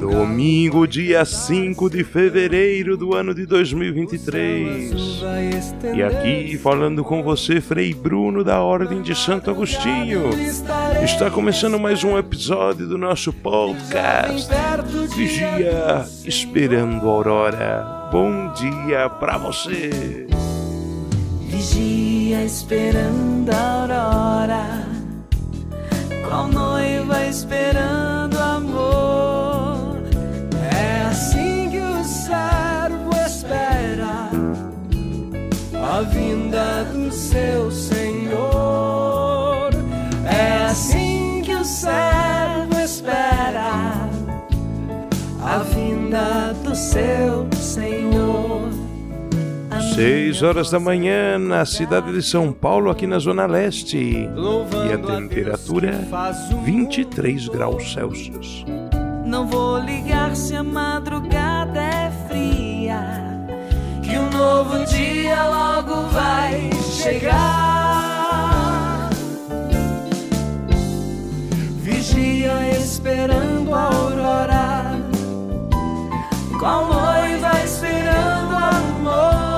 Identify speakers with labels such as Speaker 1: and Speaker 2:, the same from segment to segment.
Speaker 1: Domingo, dia 5 de fevereiro do ano de 2023. E aqui falando com você, Frei Bruno da Ordem de Santo Agostinho. Está começando mais um episódio do nosso podcast. Vigia esperando a aurora. Bom dia para você.
Speaker 2: Vigia esperando a aurora, qual noiva esperando seu Senhor. É assim que o servo espera a vinda do seu Senhor.
Speaker 1: Seis horas da manhã na cidade de São Paulo, aqui na Zona Leste. E a temperatura 23 graus Celsius.
Speaker 2: Não vou ligar se a madrugada novo dia logo vai chegar. Vigia esperando a aurora, qual noiva esperando amor.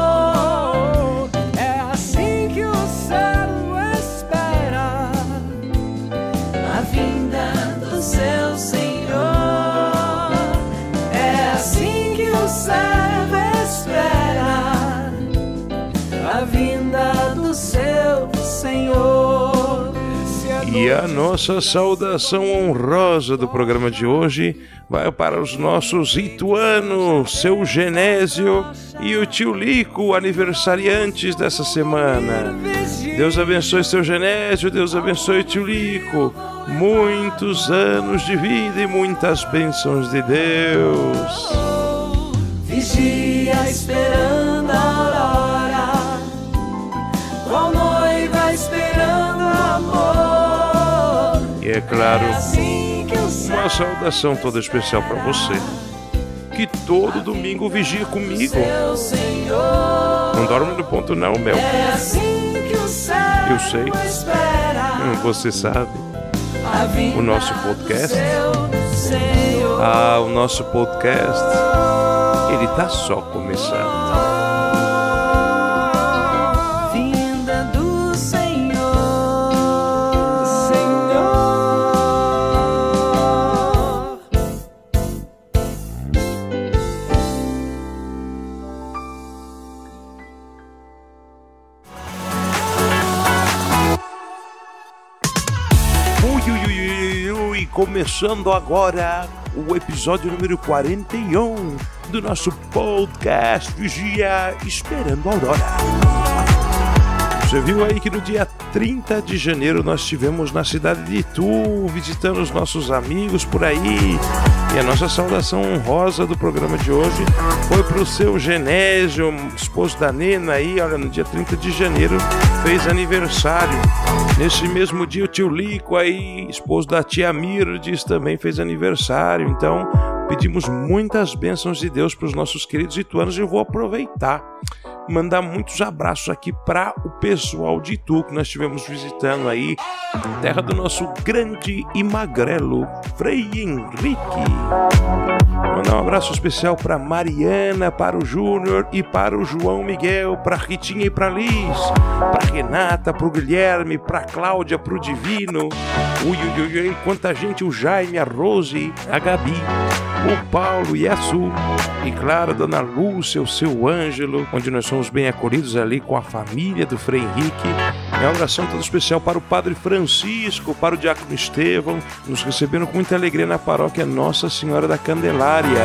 Speaker 1: E a nossa saudação honrosa do programa de hoje vai para os nossos ituanos, seu Genésio e o tio Lico, aniversariantes dessa semana. Deus abençoe seu Genésio, Deus abençoe tio Lico. Muitos anos de vida e muitas bênçãos de Deus.
Speaker 2: Vigia esperando
Speaker 1: claro,
Speaker 2: Assim que o
Speaker 1: uma saudação toda especial para você, que todo domingo vigia comigo. Não dorme no ponto não, Mel.
Speaker 2: É assim
Speaker 1: Eu sei.
Speaker 2: espera
Speaker 1: Você sabe. O nosso podcast. Ah, o nosso podcast, ele tá só começando. Começando agora o episódio número 41 do nosso podcast Vigia Esperando a Aurora. Você viu aí que no dia 30 de janeiro nós estivemos na cidade de Itu, visitando os nossos amigos por aí. E a nossa saudação honrosa do programa de hoje foi para o seu Genésio, esposo da Nena aí, olha, no dia 30 de janeiro fez aniversário. Nesse mesmo dia o tio Lico aí, esposo da tia Mirdes, também fez aniversário. Então pedimos muitas bênçãos de Deus para os nossos queridos ituanos e eu vou aproveitar mandar muitos abraços aqui para o pessoal de Itu que nós estivemos visitando aí, terra do nosso grande e magrelo Frei Henrique. Mandar um abraço especial para Mariana, para o Júnior e para o João Miguel, para Ritinha e para Liz, para Renata, para o Guilherme, para Cláudia, para o Divino. Ui, ui, ui, ui, quanta gente, o Jaime, a Rose, a Gabi, o Paulo e a Su. E claro, a Dona Lúcia, o seu Ângelo, onde nós somos bem acolhidos ali com a família do Frei Henrique. É uma oração toda especial para o Padre Francisco, para o Diácono Estevão, nos receberam com muita alegria na paróquia Nossa Senhora da Candelária.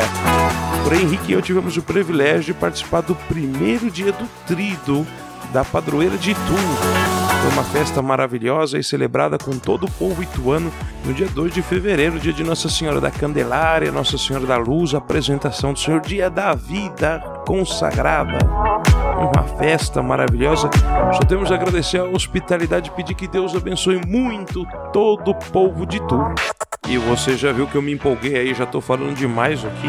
Speaker 1: Frei Henrique e eu tivemos o privilégio de participar do primeiro dia do trido da padroeira de Itu. Foi uma festa maravilhosa e celebrada com todo o povo ituano no dia 2 de fevereiro, dia de Nossa Senhora da Candelária, Nossa Senhora da Luz, apresentação do Senhor, dia da vida consagrada. Uma festa maravilhosa. Só temos a agradecer a hospitalidade e pedir que Deus abençoe muito todo o povo de Tu. E você já viu que eu me empolguei aí, já tô falando demais aqui.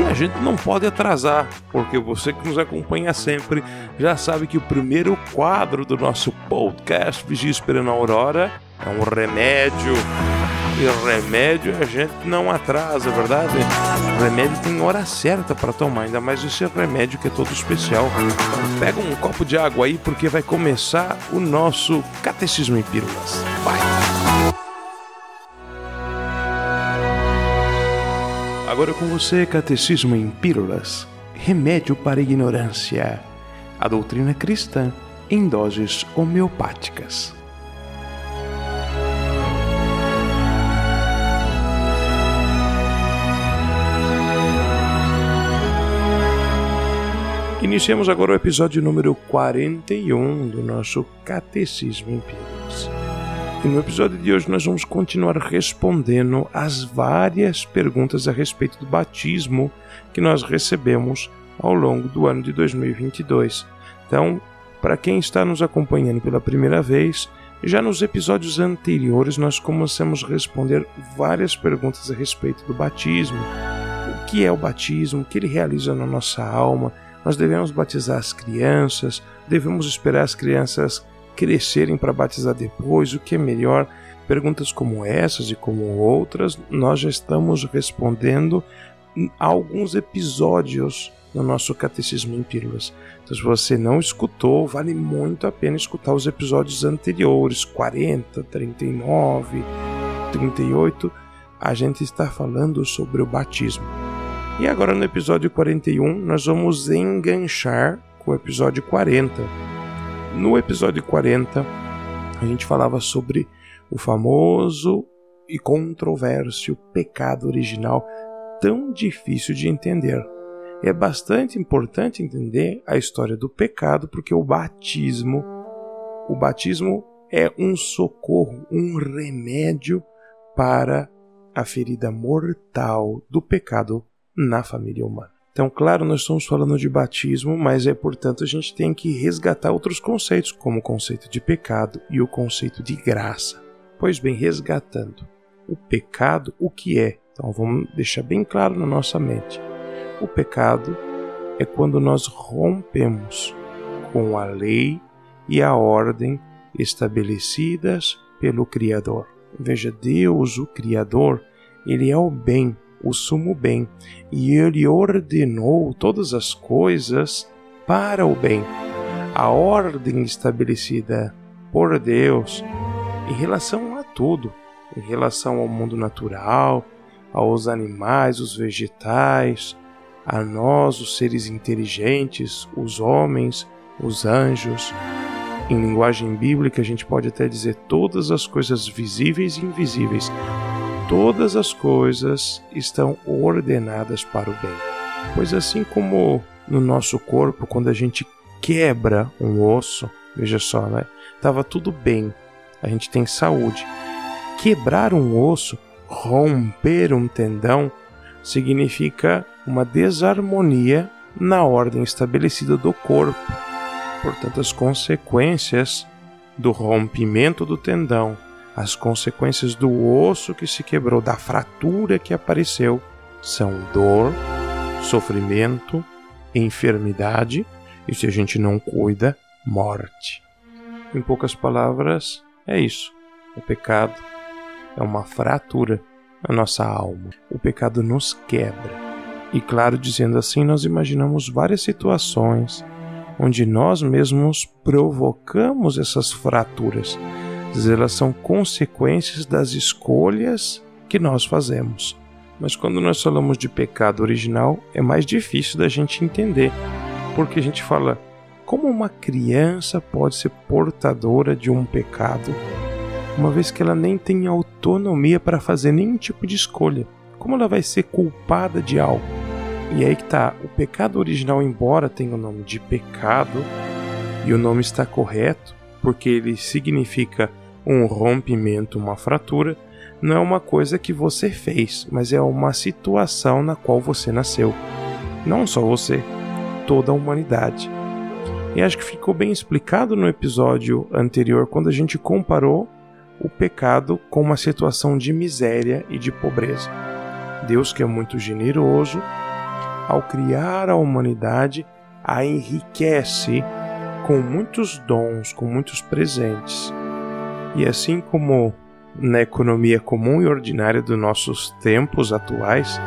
Speaker 1: E a gente não pode atrasar, porque você que nos acompanha sempre já sabe que o primeiro quadro do nosso podcast Vigia Esperando a Aurora é um remédio. E remédio a gente não atrasa, é verdade? Remédio tem hora certa para tomar, ainda mais esse remédio que é todo especial. Pega um copo de água aí, porque vai começar o nosso Catecismo em Pílulas. Vai! Agora com você, Catecismo em Pílulas Remédio para a Ignorância. A doutrina cristã em doses homeopáticas. Iniciamos agora o episódio número 41 do nosso Catecismo em Pílulas. E no episódio de hoje nós vamos continuar respondendo às várias perguntas a respeito do batismo que nós recebemos ao longo do ano de 2022. Então, para quem está nos acompanhando pela primeira vez, já nos episódios anteriores nós começamos a responder várias perguntas a respeito do batismo. O que é o batismo? O que ele realiza na nossa alma? Nós devemos batizar as crianças? Devemos esperar as crianças crescerem para batizar depois, o que é melhor? Perguntas como essas e como outras, nós já estamos respondendo alguns episódios no nosso Catecismo em Pílulas. Então, se você não escutou, vale muito a pena escutar os episódios anteriores 40, 39, 38. A gente está falando sobre o batismo. E agora no episódio 41, nós vamos enganchar com o episódio 40 no episódio 40, a gente falava sobre o famoso e controverso pecado original, tão difícil de entender. É bastante importante entender a história do pecado, porque o batismo, o batismo é um socorro, um remédio para a ferida mortal do pecado na família humana. Então, claro, nós estamos falando de batismo, mas é portanto a gente tem que resgatar outros conceitos, como o conceito de pecado e o conceito de graça. Pois bem, resgatando o pecado, o que é? Então, vamos deixar bem claro na nossa mente. O pecado é quando nós rompemos com a lei e a ordem estabelecidas pelo Criador. Veja, Deus, o Criador, ele é o bem, o sumo bem, e ele ordenou todas as coisas para o bem. A ordem estabelecida por Deus em relação a tudo, em relação ao mundo natural, aos animais, os vegetais, a nós, os seres inteligentes, os homens, os anjos. Em linguagem bíblica, a gente pode até dizer todas as coisas visíveis e invisíveis, todas as coisas estão ordenadas para o bem. Pois assim como no nosso corpo, quando a gente quebra um osso, veja só, né? Tava tudo bem, a gente tem saúde. Quebrar um osso, romper um tendão, significa uma desarmonia na ordem estabelecida do corpo. Portanto, as consequências do rompimento do tendão as consequências do osso que se quebrou, da fratura que apareceu, são dor, sofrimento, enfermidade e, se a gente não cuida, morte. Em poucas palavras, é isso. O pecado é uma fratura na nossa alma. O pecado nos quebra. E, claro, dizendo assim, nós imaginamos várias situações onde nós mesmos provocamos essas fraturas elas são consequências das escolhas que nós fazemos. Mas quando nós falamos de pecado original, é mais difícil da gente entender, porque a gente fala como uma criança pode ser portadora de um pecado, uma vez que ela nem tem autonomia para fazer nenhum tipo de escolha. Como ela vai ser culpada de algo? E aí que tá, o pecado original, embora tenha o nome de pecado, e o nome está correto, porque ele significa um rompimento, uma fratura, não é uma coisa que você fez, mas é uma situação na qual você nasceu. Não só você, toda a humanidade. E acho que ficou bem explicado no episódio anterior quando a gente comparou o pecado com uma situação de miséria e de pobreza. Deus, que é muito generoso, ao criar a humanidade, a enriquece com muitos dons, com muitos presentes. E assim como na economia comum e ordinária dos nossos tempos atuais,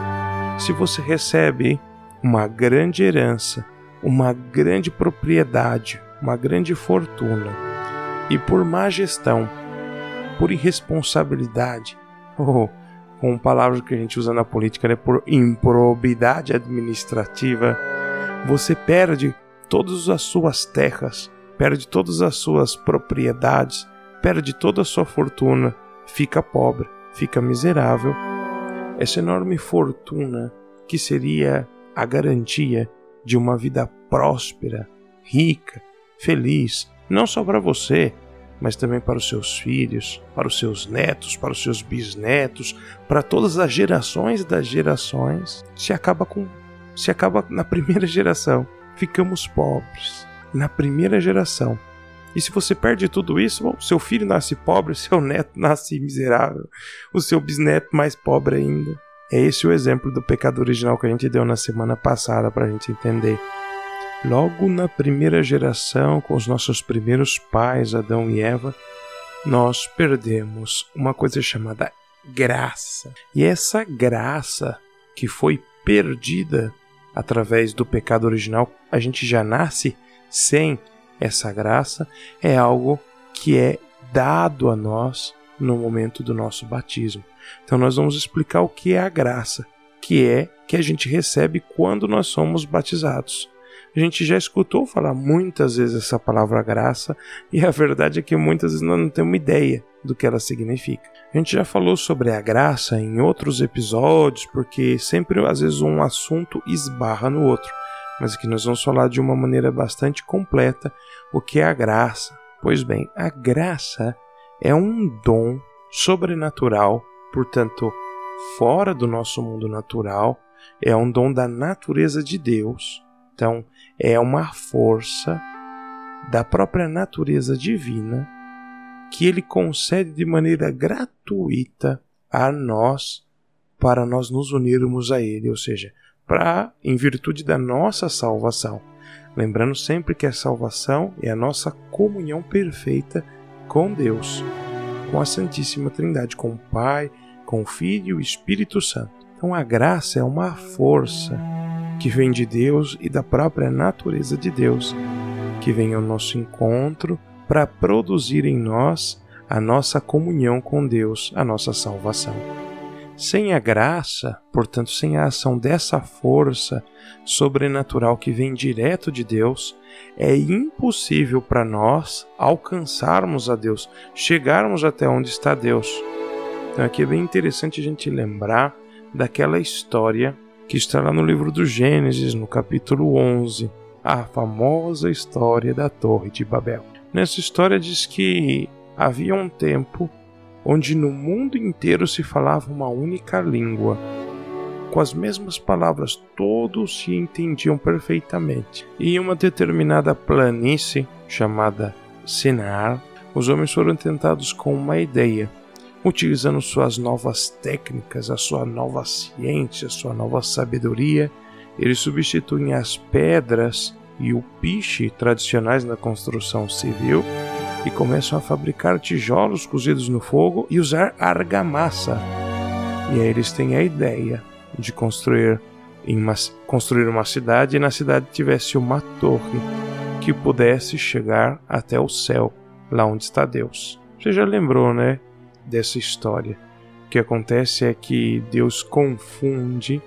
Speaker 1: se você recebe uma grande herança, uma grande propriedade, uma grande fortuna, e por má gestão, por irresponsabilidade, ou com palavras que a gente usa na política, né, por improbidade administrativa, você perde todas as suas terras, perde todas as suas propriedades, perde toda a sua fortuna, fica pobre, fica miserável. Essa enorme fortuna que seria a garantia de uma vida próspera, rica, feliz, não só para você, mas também para os seus filhos, para os seus netos, para os seus bisnetos, para todas as gerações das gerações, se acaba com se acaba na primeira geração. Ficamos pobres na primeira geração. E se você perde tudo isso, bom, seu filho nasce pobre, seu neto nasce miserável, o seu bisneto mais pobre ainda. É esse o exemplo do pecado original que a gente deu na semana passada para a gente entender. Logo na primeira geração, com os nossos primeiros pais, Adão e Eva, nós perdemos uma coisa chamada graça. E essa graça que foi perdida através do pecado original, a gente já nasce sem essa graça, é algo que é dado a nós no momento do nosso batismo. Então nós vamos explicar o que é a graça, que é que a gente recebe quando nós somos batizados. A gente já escutou falar muitas vezes essa palavra graça e a verdade é que muitas vezes nós não temos ideia do que ela significa. A gente já falou sobre a graça em outros episódios, porque sempre às vezes um assunto esbarra no outro. Mas aqui nós vamos falar de uma maneira bastante completa o que é a graça. Pois bem, a graça é um dom sobrenatural, portanto, fora do nosso mundo natural, é um dom da natureza de Deus. Então, é uma força da própria natureza divina que ele concede de maneira gratuita a nós para nós nos unirmos a ele, ou seja, para em virtude da nossa salvação. Lembrando sempre que a salvação é a nossa comunhão perfeita com Deus, com a Santíssima Trindade, com o Pai, com o Filho e o Espírito Santo. Então a graça é uma força que vem de Deus e da própria natureza de Deus, que vem ao nosso encontro para produzir em nós a nossa comunhão com Deus, a nossa salvação. Sem a graça, portanto, sem a ação dessa força sobrenatural que vem direto de Deus, é impossível para nós alcançarmos a Deus, chegarmos até onde está Deus. Então aqui é bem interessante a gente lembrar daquela história que está lá no livro do Gênesis, no capítulo 11, a famosa história da Torre de Babel. Nessa história diz que havia um tempo onde no mundo inteiro se falava uma única língua. Com as mesmas palavras, todos se entendiam perfeitamente. E em uma determinada planície, chamada Sinar, os homens foram tentados com uma ideia utilizando suas novas técnicas, a sua nova ciência, a sua nova sabedoria, eles substituem as pedras e o piche tradicionais na construção civil e começam a fabricar tijolos cozidos no fogo e usar argamassa. E aí eles têm a ideia de construir, uma, construir uma cidade e na cidade tivesse uma torre que pudesse chegar até o céu, lá onde está Deus. Você já lembrou, né? dessa história. O que acontece é que Deus confunde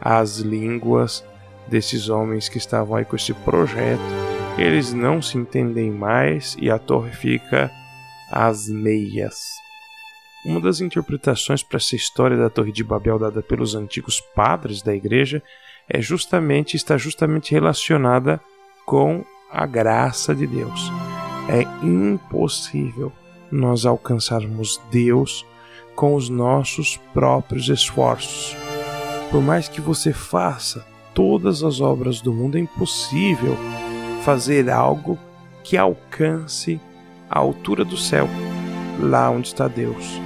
Speaker 1: as línguas desses homens que estavam aí com esse projeto. Eles não se entendem mais e a torre fica às meias. Uma das interpretações para essa história da Torre de Babel dada pelos antigos padres da igreja é justamente está justamente relacionada com a graça de Deus. É impossível nós alcançarmos Deus com os nossos próprios esforços. Por mais que você faça todas as obras do mundo, é impossível fazer algo que alcance a altura do céu, lá onde está Deus.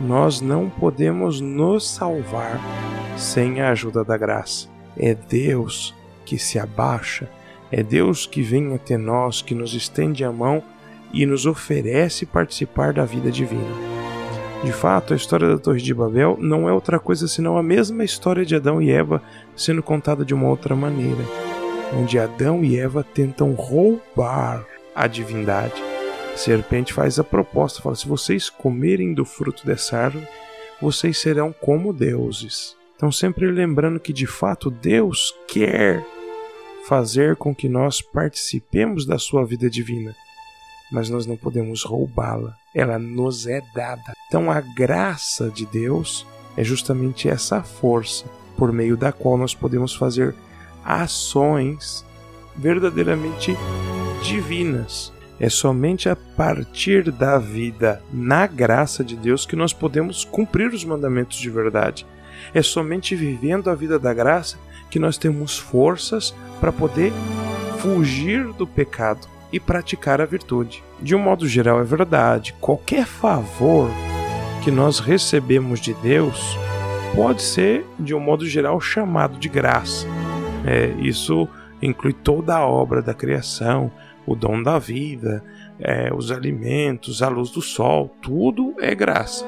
Speaker 1: Nós não podemos nos salvar sem a ajuda da graça. É Deus que se abaixa, é Deus que vem até nós, que nos estende a mão e nos oferece participar da vida divina. De fato, a história da Torre de Babel não é outra coisa senão a mesma história de Adão e Eva sendo contada de uma outra maneira, onde Adão e Eva tentam roubar a divindade. A serpente faz a proposta, fala: se vocês comerem do fruto dessa árvore, vocês serão como deuses. Então, sempre lembrando que de fato Deus quer fazer com que nós participemos da sua vida divina mas nós não podemos roubá-la. Ela nos é dada. Então a graça de Deus é justamente essa força por meio da qual nós podemos fazer ações verdadeiramente divinas. É somente a partir da vida na graça de Deus que nós podemos cumprir os mandamentos de verdade. É somente vivendo a vida da graça que nós temos forças para poder fugir do pecado e praticar a virtude. De um modo geral, é verdade, qualquer favor que nós recebemos de Deus pode ser, de um modo geral, chamado de graça. É, isso inclui toda a obra da criação, o dom da vida, é, os alimentos, a luz do sol, tudo é graça.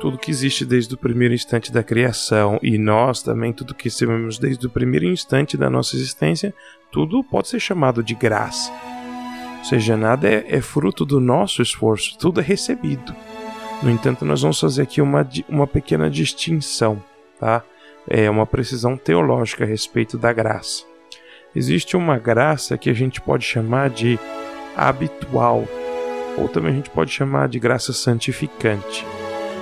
Speaker 1: Tudo que existe desde o primeiro instante da criação e nós também, tudo que recebemos desde o primeiro instante da nossa existência, tudo pode ser chamado de graça. Ou seja, nada é, é fruto do nosso esforço, tudo é recebido. No entanto, nós vamos fazer aqui uma, uma pequena distinção, tá? É uma precisão teológica a respeito da graça. Existe uma graça que a gente pode chamar de habitual, ou também a gente pode chamar de graça santificante.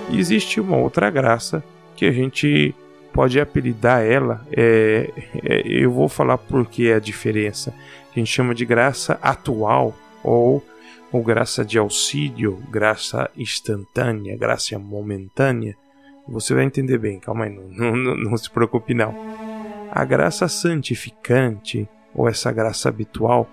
Speaker 1: E existe uma outra graça que a gente pode apelidar ela, é, é, eu vou falar por que a diferença a gente chama de graça atual ou, ou graça de auxílio, graça instantânea, graça momentânea. Você vai entender bem, calma aí, não, não, não se preocupe não. A graça santificante, ou essa graça habitual,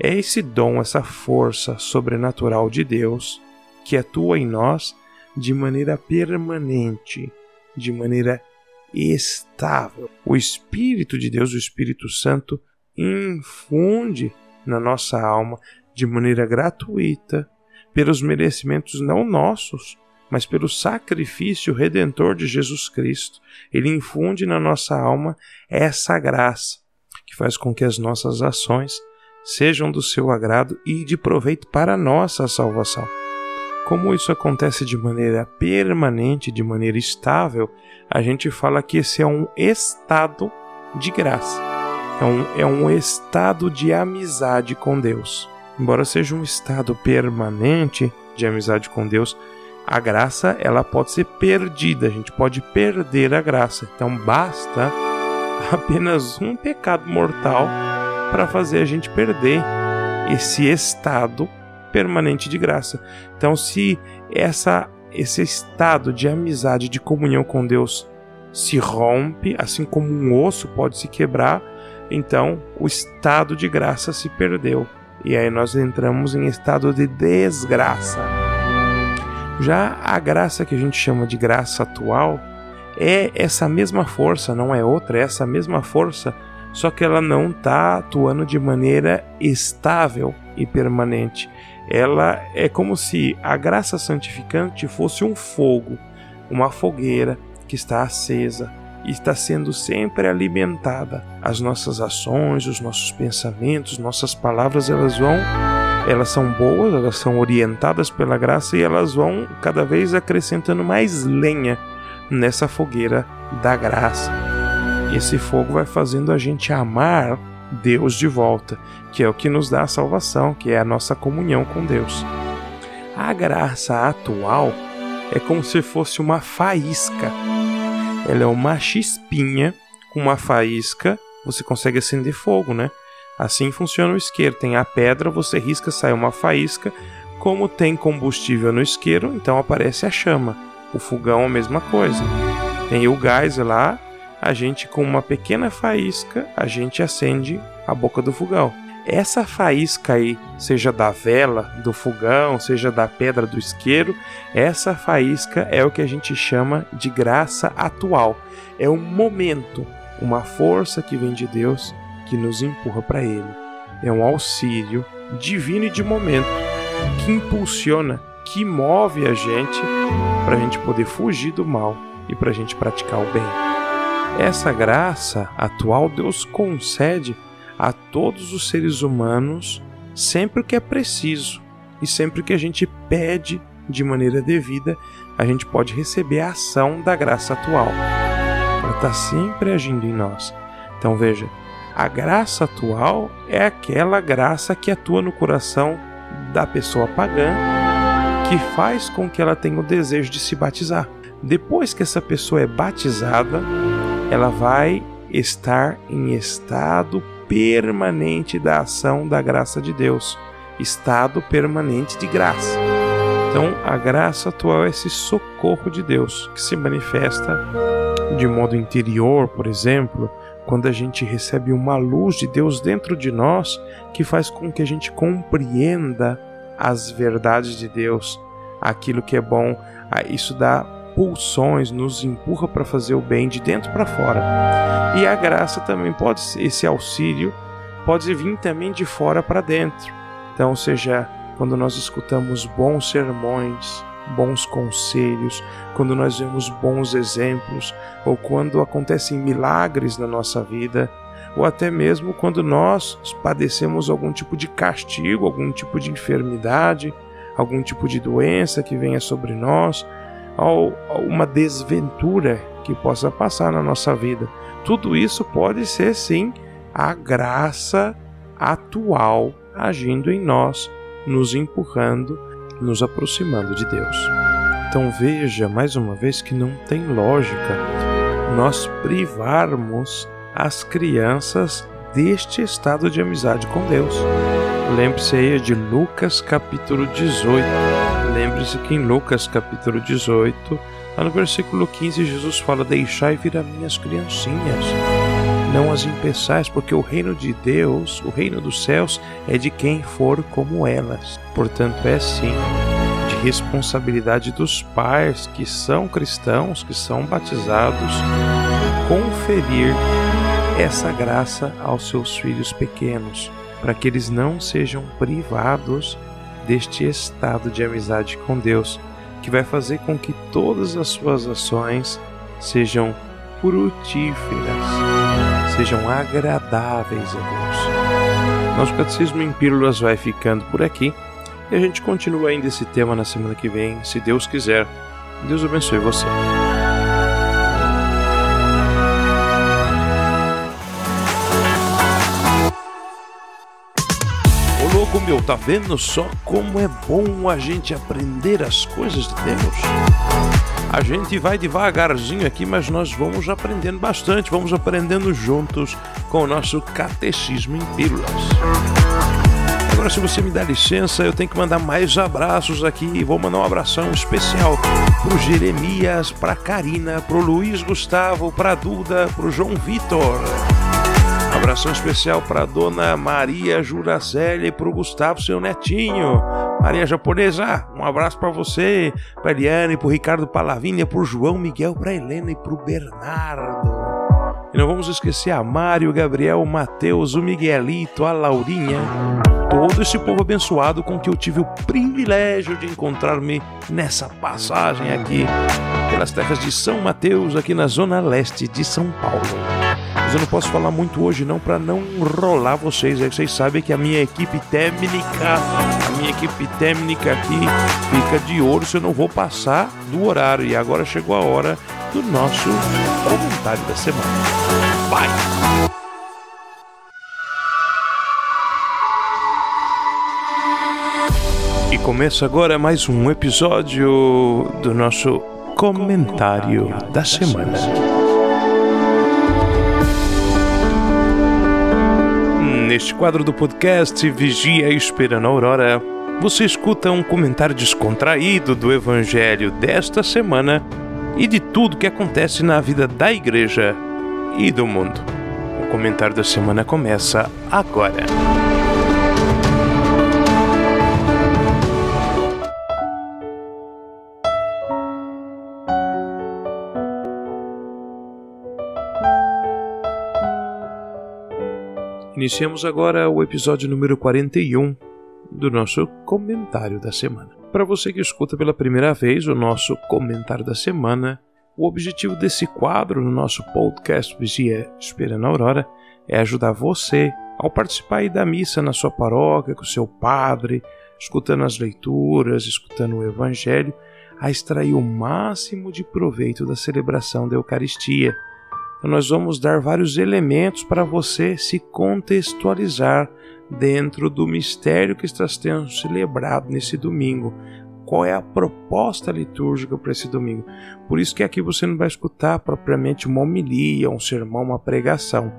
Speaker 1: é esse dom, essa força sobrenatural de Deus que atua em nós de maneira permanente, de maneira estável. O Espírito de Deus, o Espírito Santo, infunde na nossa alma de maneira gratuita, pelos merecimentos não nossos, mas pelo sacrifício redentor de Jesus Cristo. Ele infunde na nossa alma essa graça que faz com que as nossas ações sejam do seu agrado e de proveito para a nossa salvação. Como isso acontece de maneira permanente, de maneira estável, a gente fala que esse é um estado de graça. É um, é um estado de amizade com Deus. Embora seja um estado permanente de amizade com Deus, a graça ela pode ser perdida, a gente pode perder a graça. Então basta apenas um pecado mortal para fazer a gente perder esse estado permanente de graça. Então se essa esse estado de amizade, de comunhão com Deus se rompe, assim como um osso pode se quebrar, então o estado de graça se perdeu e aí nós entramos em estado de desgraça. Já a graça que a gente chama de graça atual é essa mesma força, não é outra, é essa mesma força, só que ela não está atuando de maneira estável e permanente. Ela é como se a graça santificante fosse um fogo, uma fogueira que está acesa, e está sendo sempre alimentada. As nossas ações, os nossos pensamentos, nossas palavras, elas vão elas são boas, elas são orientadas pela graça e elas vão cada vez acrescentando mais lenha nessa fogueira da graça. Esse fogo vai fazendo a gente amar Deus de volta, que é o que nos dá a salvação, que é a nossa comunhão com Deus. A graça atual é como se fosse uma faísca ela é uma chispinha com uma faísca, você consegue acender fogo, né? Assim funciona o isqueiro. Tem a pedra, você risca, sai uma faísca. Como tem combustível no isqueiro, então aparece a chama. O fogão a mesma coisa. Tem o gás lá, a gente com uma pequena faísca, a gente acende a boca do fogão. Essa faísca aí, seja da vela, do fogão, seja da pedra do isqueiro, essa faísca é o que a gente chama de graça atual. É um momento, uma força que vem de Deus que nos empurra para Ele. É um auxílio divino e de momento que impulsiona, que move a gente para a gente poder fugir do mal e para a gente praticar o bem. Essa graça atual Deus concede a todos os seres humanos sempre que é preciso e sempre que a gente pede de maneira devida, a gente pode receber a ação da graça atual. Ela está sempre agindo em nós. Então veja, a graça atual é aquela graça que atua no coração da pessoa pagã, que faz com que ela tenha o desejo de se batizar. Depois que essa pessoa é batizada, ela vai estar em estado permanente da ação da graça de Deus, estado permanente de graça. Então, a graça atual é esse socorro de Deus que se manifesta de modo interior, por exemplo, quando a gente recebe uma luz de Deus dentro de nós que faz com que a gente compreenda as verdades de Deus, aquilo que é bom, ah, isso dá pulsões, nos empurra para fazer o bem de dentro para fora. E a graça também pode ser esse auxílio pode vir também de fora para dentro. Então, seja quando nós escutamos bons sermões, bons conselhos, quando nós vemos bons exemplos, ou quando acontecem milagres na nossa vida, ou até mesmo quando nós padecemos algum tipo de castigo, algum tipo de enfermidade, algum tipo de doença que venha sobre nós, ou uma desventura que possa passar na nossa vida. Tudo isso pode ser sim a graça atual agindo em nós, nos empurrando nos aproximando de Deus. Então veja mais uma vez que não tem lógica nós privarmos as crianças deste estado de amizade com Deus. Lembre-se aí de Lucas capítulo 18. Lembre-se que em Lucas capítulo 18, lá no versículo 15, Jesus fala: Deixai vir a minhas criancinhas, não as impeçais, porque o reino de Deus, o reino dos céus, é de quem for como elas. Portanto, é sim de responsabilidade dos pais que são cristãos, que são batizados, conferir essa graça aos seus filhos pequenos, para que eles não sejam privados deste estado de amizade com Deus, que vai fazer com que todas as suas ações sejam frutíferas sejam agradáveis a Deus. Nosso Catecismo em Pílulas vai ficando por aqui e a gente continua ainda esse tema na semana que vem, se Deus quiser. Deus abençoe você.
Speaker 3: Ô louco meu, tá vendo só como é bom a gente aprender as coisas de Deus? A gente vai devagarzinho aqui, mas nós vamos aprendendo bastante, vamos aprendendo juntos com o nosso catecismo em pílulas. Agora, se você me dá licença, eu tenho que mandar mais abraços aqui. Vou mandar um abração especial pro Jeremias, pra Karina, pro Luiz Gustavo, pra Duda, pro João Vitor. Abração especial para dona Maria Juracelli e para o Gustavo, seu netinho. Maria Japonesa, um abraço para você, para Eliane, para Ricardo Palavinha, para João Miguel, para Helena e para Bernardo. Não vamos esquecer a Mário, Gabriel, Matheus, o Miguelito, a Laurinha, todo esse povo abençoado com que eu tive o privilégio de encontrar-me nessa passagem aqui pelas terras de São Mateus, aqui na zona leste de São Paulo. Mas eu não posso falar muito hoje não para não enrolar vocês. Aí vocês sabem que a minha equipe técnica, a minha equipe técnica aqui fica de ouro se eu não vou passar do horário. E agora chegou a hora do nosso comentário da semana. Vai! E começa agora mais um episódio do nosso comentário da semana.
Speaker 1: neste quadro do podcast Vigia Esperando a Aurora, você escuta um comentário descontraído do Evangelho desta semana e de tudo que acontece na vida da igreja e do mundo. O comentário da semana começa agora. Iniciamos agora o episódio número 41 do nosso comentário da semana. Para você que escuta pela primeira vez o nosso comentário da semana, o objetivo desse quadro no nosso podcast Vigia Esperando a Aurora é ajudar você ao participar da missa na sua paróquia, com o seu padre, escutando as leituras, escutando o Evangelho, a extrair o máximo de proveito da celebração da Eucaristia então, nós vamos dar vários elementos para você se contextualizar dentro do mistério que está sendo celebrado nesse domingo. Qual é a proposta litúrgica para esse domingo? Por isso que aqui você não vai escutar propriamente uma homilia, um sermão, uma pregação,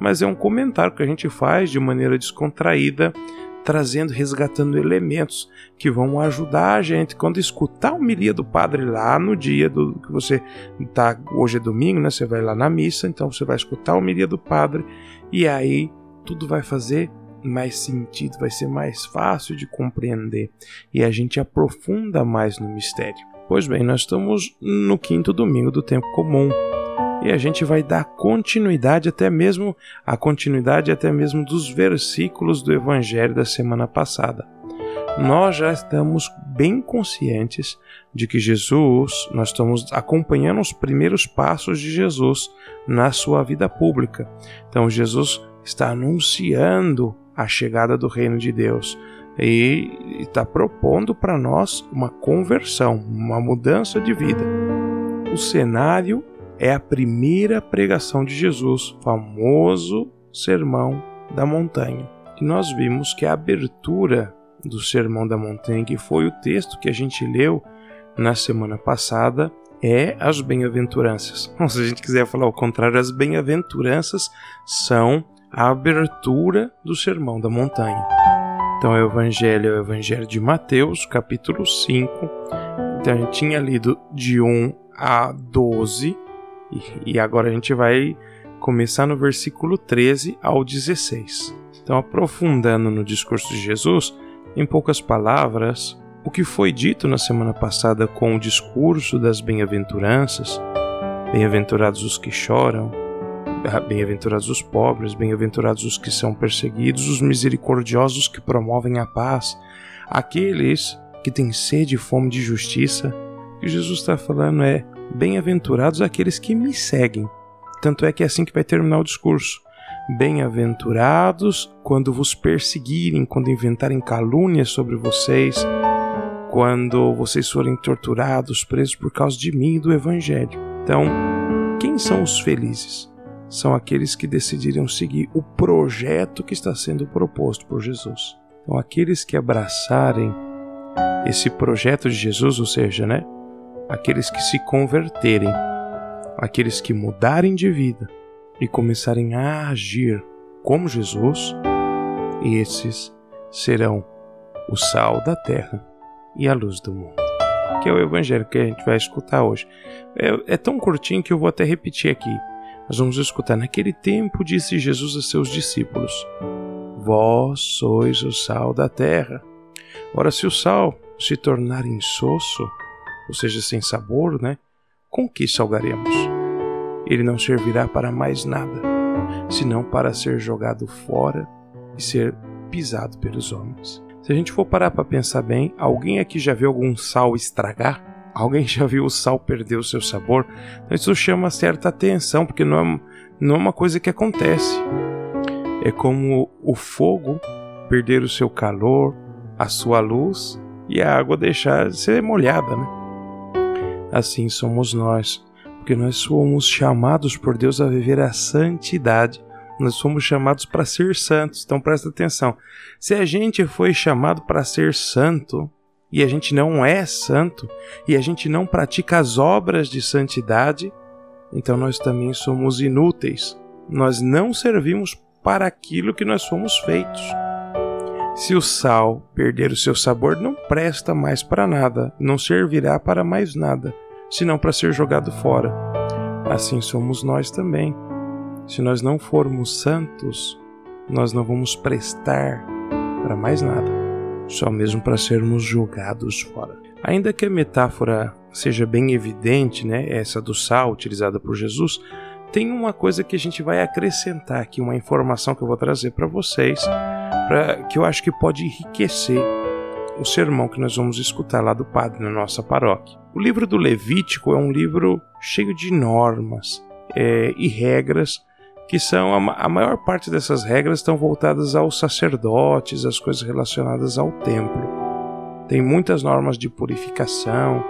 Speaker 1: mas é um comentário que a gente faz de maneira descontraída trazendo, resgatando elementos que vão ajudar a gente quando escutar a homilia do padre lá no dia do que você tá hoje é domingo, né? Você vai lá na missa, então você vai escutar a homilia do padre e aí tudo vai fazer mais sentido, vai ser mais fácil de compreender e a gente aprofunda mais no mistério. Pois bem, nós estamos no quinto domingo do tempo comum e a gente vai dar continuidade até mesmo a continuidade até mesmo dos versículos do evangelho da semana passada. Nós já estamos bem conscientes de que Jesus, nós estamos acompanhando os primeiros passos de Jesus na sua vida pública. Então Jesus está anunciando a chegada do reino de Deus e está propondo para nós uma conversão, uma mudança de vida. O cenário é a primeira pregação de Jesus, famoso Sermão da Montanha. E nós vimos que a abertura do Sermão da Montanha, que foi o texto que a gente leu na semana passada, é as bem-aventuranças. Se a gente quiser falar o contrário, as bem-aventuranças são a abertura do Sermão da Montanha. Então, o Evangelho é o Evangelho de Mateus, capítulo 5. Então, a gente tinha lido de 1 a 12 e, agora a gente vai começar no versículo 13 ao 16. Então, aprofundando no discurso de Jesus, em poucas palavras, o que foi dito na semana passada com o discurso das bem-aventuranças, bem-aventurados os que choram, bem-aventurados os pobres, bem-aventurados os que são perseguidos, os misericordiosos que promovem a paz, aqueles que têm sede e fome de justiça. O que Jesus está falando é: Bem-aventurados aqueles que me seguem. Tanto é que é assim que vai terminar o discurso. Bem-aventurados quando vos perseguirem, quando inventarem calúnias sobre vocês, quando vocês forem torturados, presos por causa de mim e do Evangelho. Então, quem são os felizes? São aqueles que decidiram seguir o projeto que está sendo proposto por Jesus. Então, aqueles que abraçarem esse projeto de Jesus, ou seja, né, aqueles que se converterem, aqueles que mudarem de vida e começarem a agir como Jesus, esses serão o sal da terra e a luz do mundo. Que é o evangelho que a gente vai escutar hoje. É, é tão curtinho que eu vou até repetir aqui. Nós vamos escutar. Naquele tempo disse Jesus a seus discípulos: Vós sois o sal da terra. Ora, se o sal se tornar insosso, ou seja, sem sabor, né? Com que salgaremos? Ele não servirá para mais nada, senão para ser jogado fora e ser pisado pelos homens. Se a gente for parar para pensar bem, alguém aqui já viu algum sal estragar? Alguém já viu o sal perder o seu sabor? Então isso chama certa atenção, porque não é, não é uma coisa que acontece. É como o fogo perder o seu calor, a sua luz e a água deixar de ser molhada, né? Assim somos nós, porque nós fomos chamados por Deus a viver a santidade. Nós fomos chamados para ser santos. Então presta atenção. Se a gente foi chamado para ser santo e a gente não é santo e a gente não pratica as obras de santidade, então nós também somos inúteis. Nós não servimos para aquilo que nós fomos feitos. Se o sal perder o seu sabor, não presta mais para nada, não servirá para mais nada, senão para ser jogado fora. Assim somos nós também. Se nós não formos santos, nós não vamos prestar para mais nada, só mesmo para sermos jogados fora. Ainda que a metáfora seja bem evidente, né, essa do sal utilizada por Jesus, tem uma coisa que a gente vai acrescentar aqui, uma informação que eu vou trazer para vocês, pra, que eu acho que pode enriquecer o sermão que nós vamos escutar lá do padre na nossa paróquia. O livro do Levítico é um livro cheio de normas é, e regras que são a, a maior parte dessas regras estão voltadas aos sacerdotes, às coisas relacionadas ao templo. Tem muitas normas de purificação.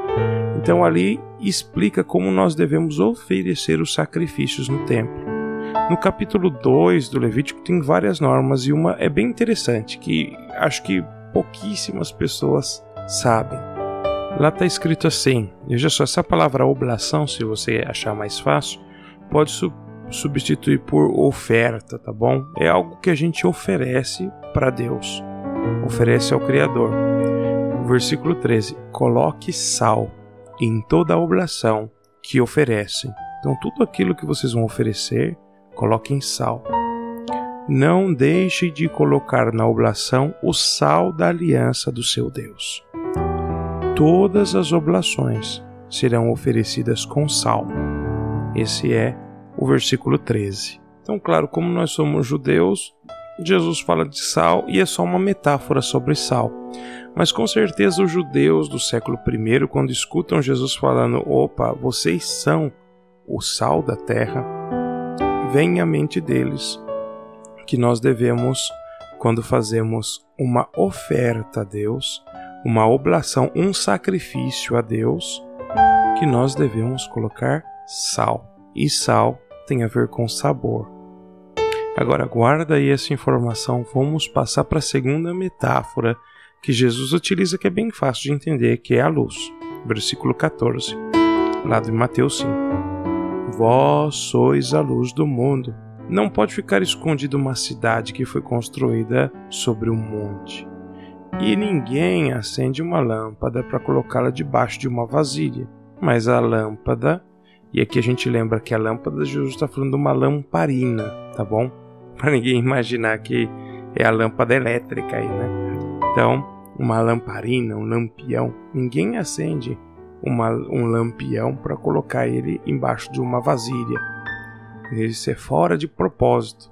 Speaker 1: Então ali explica como nós devemos oferecer os sacrifícios no templo. No capítulo 2 do Levítico tem várias normas e uma é bem interessante que acho que pouquíssimas pessoas sabem. Lá está escrito assim: veja só, essa palavra oblação, se você achar mais fácil, pode substituir por oferta, tá bom? É algo que a gente oferece para Deus, oferece ao Criador. Versículo 13: Coloque sal em toda a oblação que oferecem. Então, tudo aquilo que vocês vão oferecer, coloquem sal. Não deixe de colocar na oblação o sal da aliança do seu Deus. Todas as oblações serão oferecidas com sal. Esse é o versículo 13. Então, claro, como nós somos judeus, Jesus fala de sal e é só uma metáfora sobre sal. Mas com certeza os judeus do século I, quando escutam Jesus falando, opa, vocês são o sal da terra, vem à mente deles que nós devemos, quando fazemos uma oferta a Deus, uma oblação, um sacrifício a Deus, que nós devemos colocar sal. E sal tem a ver com sabor. Agora guarda aí essa informação, vamos passar para a segunda metáfora que Jesus utiliza que é bem fácil de entender, que é a luz. Versículo 14, lá de Mateus 5. Vós sois a luz do mundo. Não pode ficar escondida uma cidade que foi construída sobre um monte. E ninguém acende uma lâmpada para colocá-la debaixo de uma vasilha, mas a lâmpada e aqui a gente lembra que a lâmpada Jesus está falando de uma lamparina, tá bom? Para ninguém imaginar que é a lâmpada elétrica aí, né? Então, uma lamparina, um lampião, ninguém acende uma, um lampião para colocar ele embaixo de uma vasilha. Isso é fora de propósito,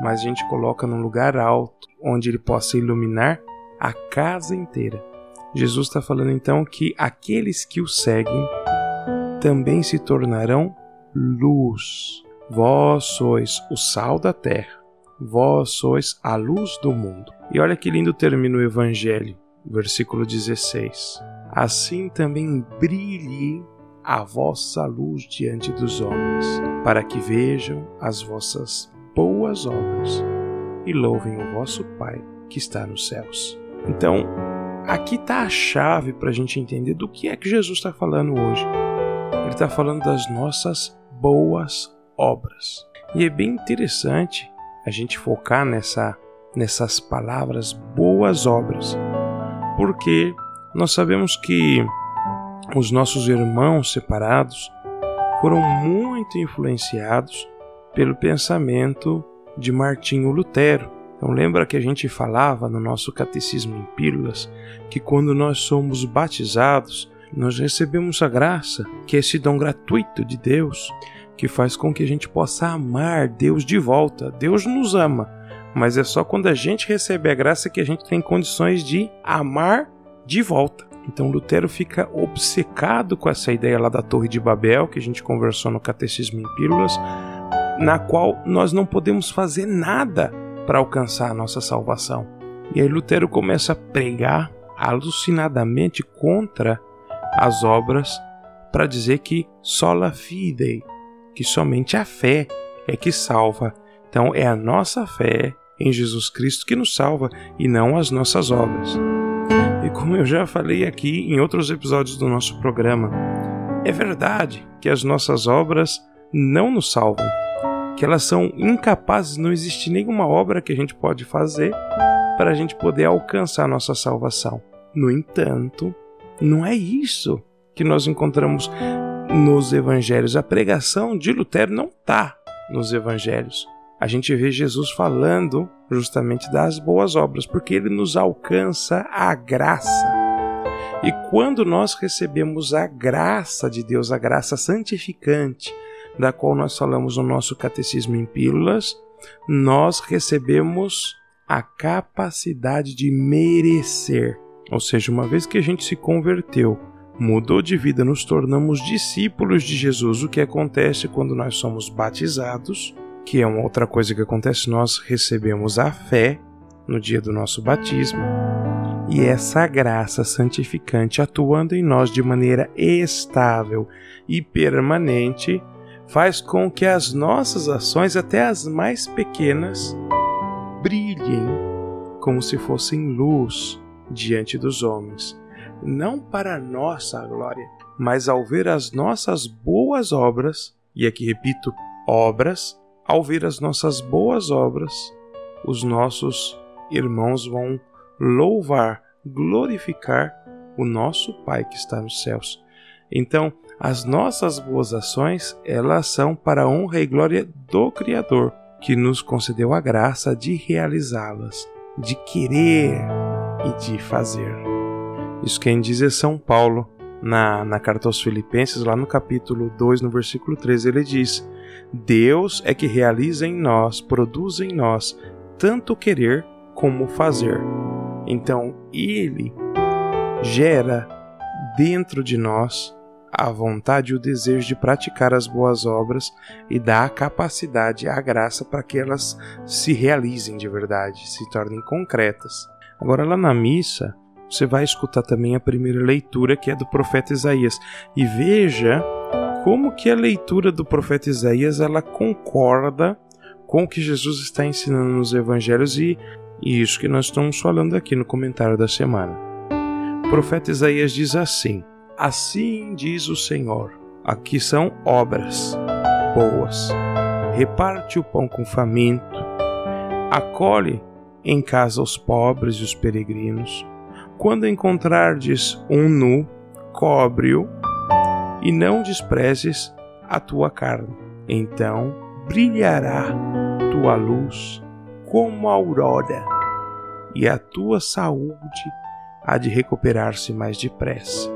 Speaker 1: mas a gente coloca num lugar alto, onde ele possa iluminar a casa inteira. Jesus está falando então que aqueles que o seguem também se tornarão luz. Vós sois o sal da terra, vós sois a luz do mundo. E olha que lindo termina o Evangelho, versículo 16. Assim também brilhe a vossa luz diante dos homens, para que vejam as vossas boas obras e louvem o vosso Pai que está nos céus. Então, aqui está a chave para a gente entender do que é que Jesus está falando hoje. Ele está falando das nossas boas obras. E é bem interessante a gente focar nessa, nessas palavras boas obras, porque nós sabemos que os nossos irmãos separados foram muito influenciados pelo pensamento de Martinho Lutero. Então lembra que a gente falava no nosso catecismo em pílulas que quando nós somos batizados, nós recebemos a graça, que é esse dom gratuito de Deus, que faz com que a gente possa amar Deus de volta. Deus nos ama, mas é só quando a gente recebe a graça que a gente tem condições de amar de volta. Então Lutero fica obcecado com essa ideia lá da Torre de Babel, que a gente conversou no Catecismo em Pílulas, na qual nós não podemos fazer nada para alcançar a nossa salvação. E aí Lutero começa a pregar alucinadamente contra as obras para dizer que sola fide, que somente a fé é que salva. Então é a nossa fé em Jesus Cristo que nos salva e não as nossas obras. E como eu já falei aqui em outros episódios do nosso programa, é verdade que as nossas obras não nos salvam, que elas são incapazes, não existe nenhuma obra que a gente pode fazer para a gente poder alcançar a nossa salvação. No entanto, não é isso que nós encontramos nos evangelhos. A pregação de Lutero não está nos evangelhos. A gente vê Jesus falando justamente das boas obras, porque ele nos alcança a graça. E quando nós recebemos a graça de Deus, a graça santificante, da qual nós falamos no nosso catecismo em pílulas, nós recebemos a capacidade de merecer. Ou seja, uma vez que a gente se converteu, mudou de vida, nos tornamos discípulos de Jesus, o que acontece quando nós somos batizados, que é uma outra coisa que acontece, nós recebemos a fé no dia do nosso batismo. E essa graça santificante atuando em nós de maneira estável e permanente faz com que as nossas ações, até as mais pequenas, brilhem como se fossem luz diante dos homens, não para nossa glória, mas ao ver as nossas boas obras, e aqui repito, obras, ao ver as nossas boas obras, os nossos irmãos vão louvar, glorificar o nosso Pai que está nos céus. Então, as nossas boas ações, elas são para a honra e glória do Criador, que nos concedeu a graça de realizá-las, de querer e de fazer. Isso quem diz é São Paulo, na, na carta aos Filipenses, lá no capítulo 2, no versículo 13, ele diz: Deus é que realiza em nós, produz em nós, tanto querer como fazer. Então, Ele gera dentro de nós a vontade e o desejo de praticar as boas obras e dá a capacidade, a graça para que elas se realizem de verdade, se tornem concretas. Agora, lá na missa, você vai escutar também a primeira leitura, que é do profeta Isaías, e veja como que a leitura do profeta Isaías ela concorda com o que Jesus está ensinando nos evangelhos e, e isso que nós estamos falando aqui no comentário da semana. O profeta Isaías diz assim: Assim diz o Senhor: aqui são obras boas. Reparte o pão com faminto, acolhe em casa os pobres e os peregrinos. Quando encontrardes um nu, cobre-o e não desprezes a tua carne. Então brilhará tua luz como a aurora, e a tua saúde há de recuperar-se mais depressa.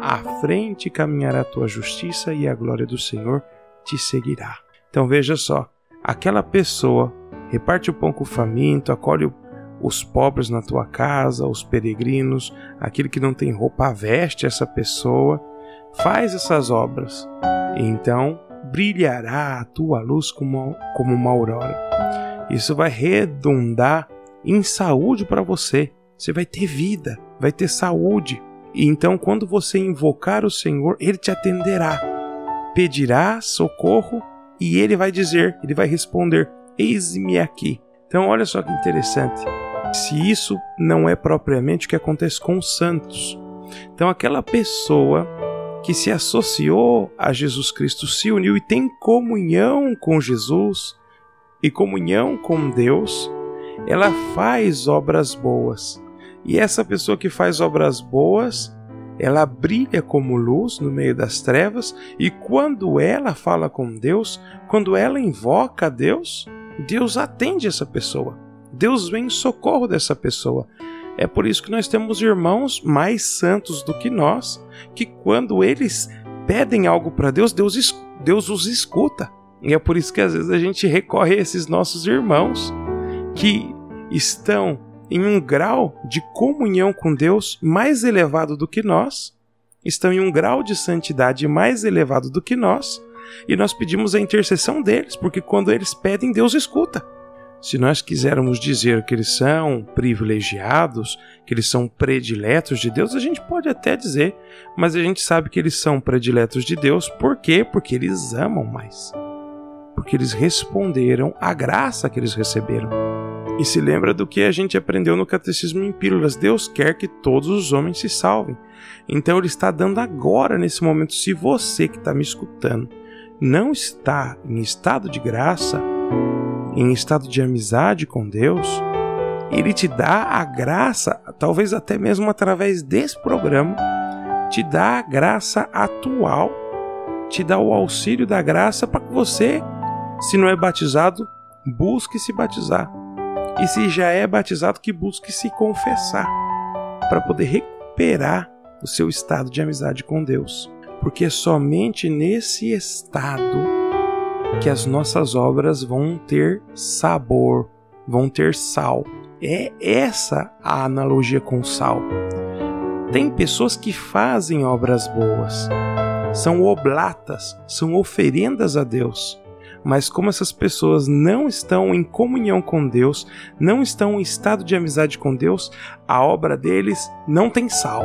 Speaker 1: À frente caminhará tua justiça e a glória do Senhor te seguirá. Então veja só, aquela pessoa reparte o pão com o faminto, acolhe os pobres na tua casa, os peregrinos, aquele que não tem roupa, veste essa pessoa, faz essas obras. Então brilhará a tua luz como, como uma aurora. Isso vai redundar em saúde para você. Você vai ter vida, vai ter saúde. E então, quando você invocar o Senhor, ele te atenderá, pedirá socorro e ele vai dizer, ele vai responder: Eis-me aqui. Então, olha só que interessante. Se isso não é propriamente o que acontece com os santos. Então, aquela pessoa que se associou a Jesus Cristo, se uniu e tem comunhão com Jesus e comunhão com Deus, ela faz obras boas. E essa pessoa que faz obras boas, ela brilha como luz no meio das trevas, e quando ela fala com Deus, quando ela invoca a Deus, Deus atende essa pessoa. Deus vem em socorro dessa pessoa. É por isso que nós temos irmãos mais santos do que nós, que quando eles pedem algo para Deus, Deus, Deus os escuta. E é por isso que às vezes a gente recorre a esses nossos irmãos que estão em um grau de comunhão com Deus mais elevado do que nós, estão em um grau de santidade mais elevado do que nós, e nós pedimos a intercessão deles, porque quando eles pedem, Deus escuta. Se nós quisermos dizer que eles são privilegiados, que eles são prediletos de Deus, a gente pode até dizer, mas a gente sabe que eles são prediletos de Deus, por quê? Porque eles amam mais. Porque eles responderam à graça que eles receberam e se lembra do que a gente aprendeu no Catecismo em Pílulas: Deus quer que todos os homens se salvem. Então Ele está dando agora, nesse momento, se você que está me escutando não está em estado de graça, em estado de amizade com Deus, ele te dá a graça, talvez até mesmo através desse programa, te dá a graça atual, te dá o auxílio da graça para que você, se não é batizado, busque se batizar. E se já é batizado, que busque se confessar, para poder recuperar o seu estado de amizade com Deus. Porque é somente nesse estado que as nossas obras vão ter sabor, vão ter sal. É essa a analogia com sal. Tem pessoas que fazem obras boas, são oblatas, são oferendas a Deus. Mas como essas pessoas não estão em comunhão com Deus, não estão em estado de amizade com Deus, a obra deles não tem sal.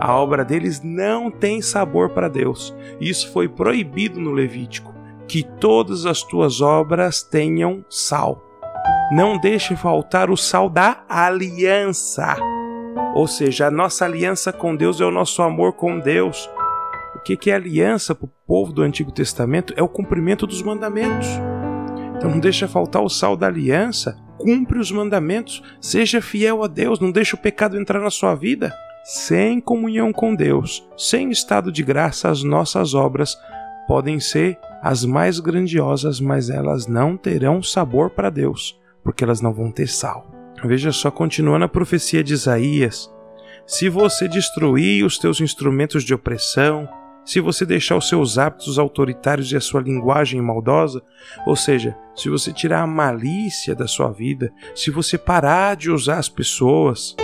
Speaker 1: A obra deles não tem sabor para Deus. Isso foi proibido no Levítico. Que todas as tuas obras tenham sal. Não deixe faltar o sal da aliança. Ou seja, a nossa aliança com Deus é o nosso amor com Deus. O que é aliança para o povo do Antigo Testamento? É o cumprimento dos mandamentos. Então não deixa faltar o sal da aliança. Cumpre os mandamentos. Seja fiel a Deus. Não deixe o pecado entrar na sua vida. Sem comunhão com Deus, sem estado de graça, as nossas obras podem ser as mais grandiosas, mas elas não terão sabor para Deus porque elas não vão ter sal. Veja só, continuando a profecia de Isaías: se você destruir os teus instrumentos de opressão, se você deixar os seus hábitos autoritários e a sua linguagem maldosa, ou seja, se você tirar a malícia da sua vida, se você parar de usar as pessoas.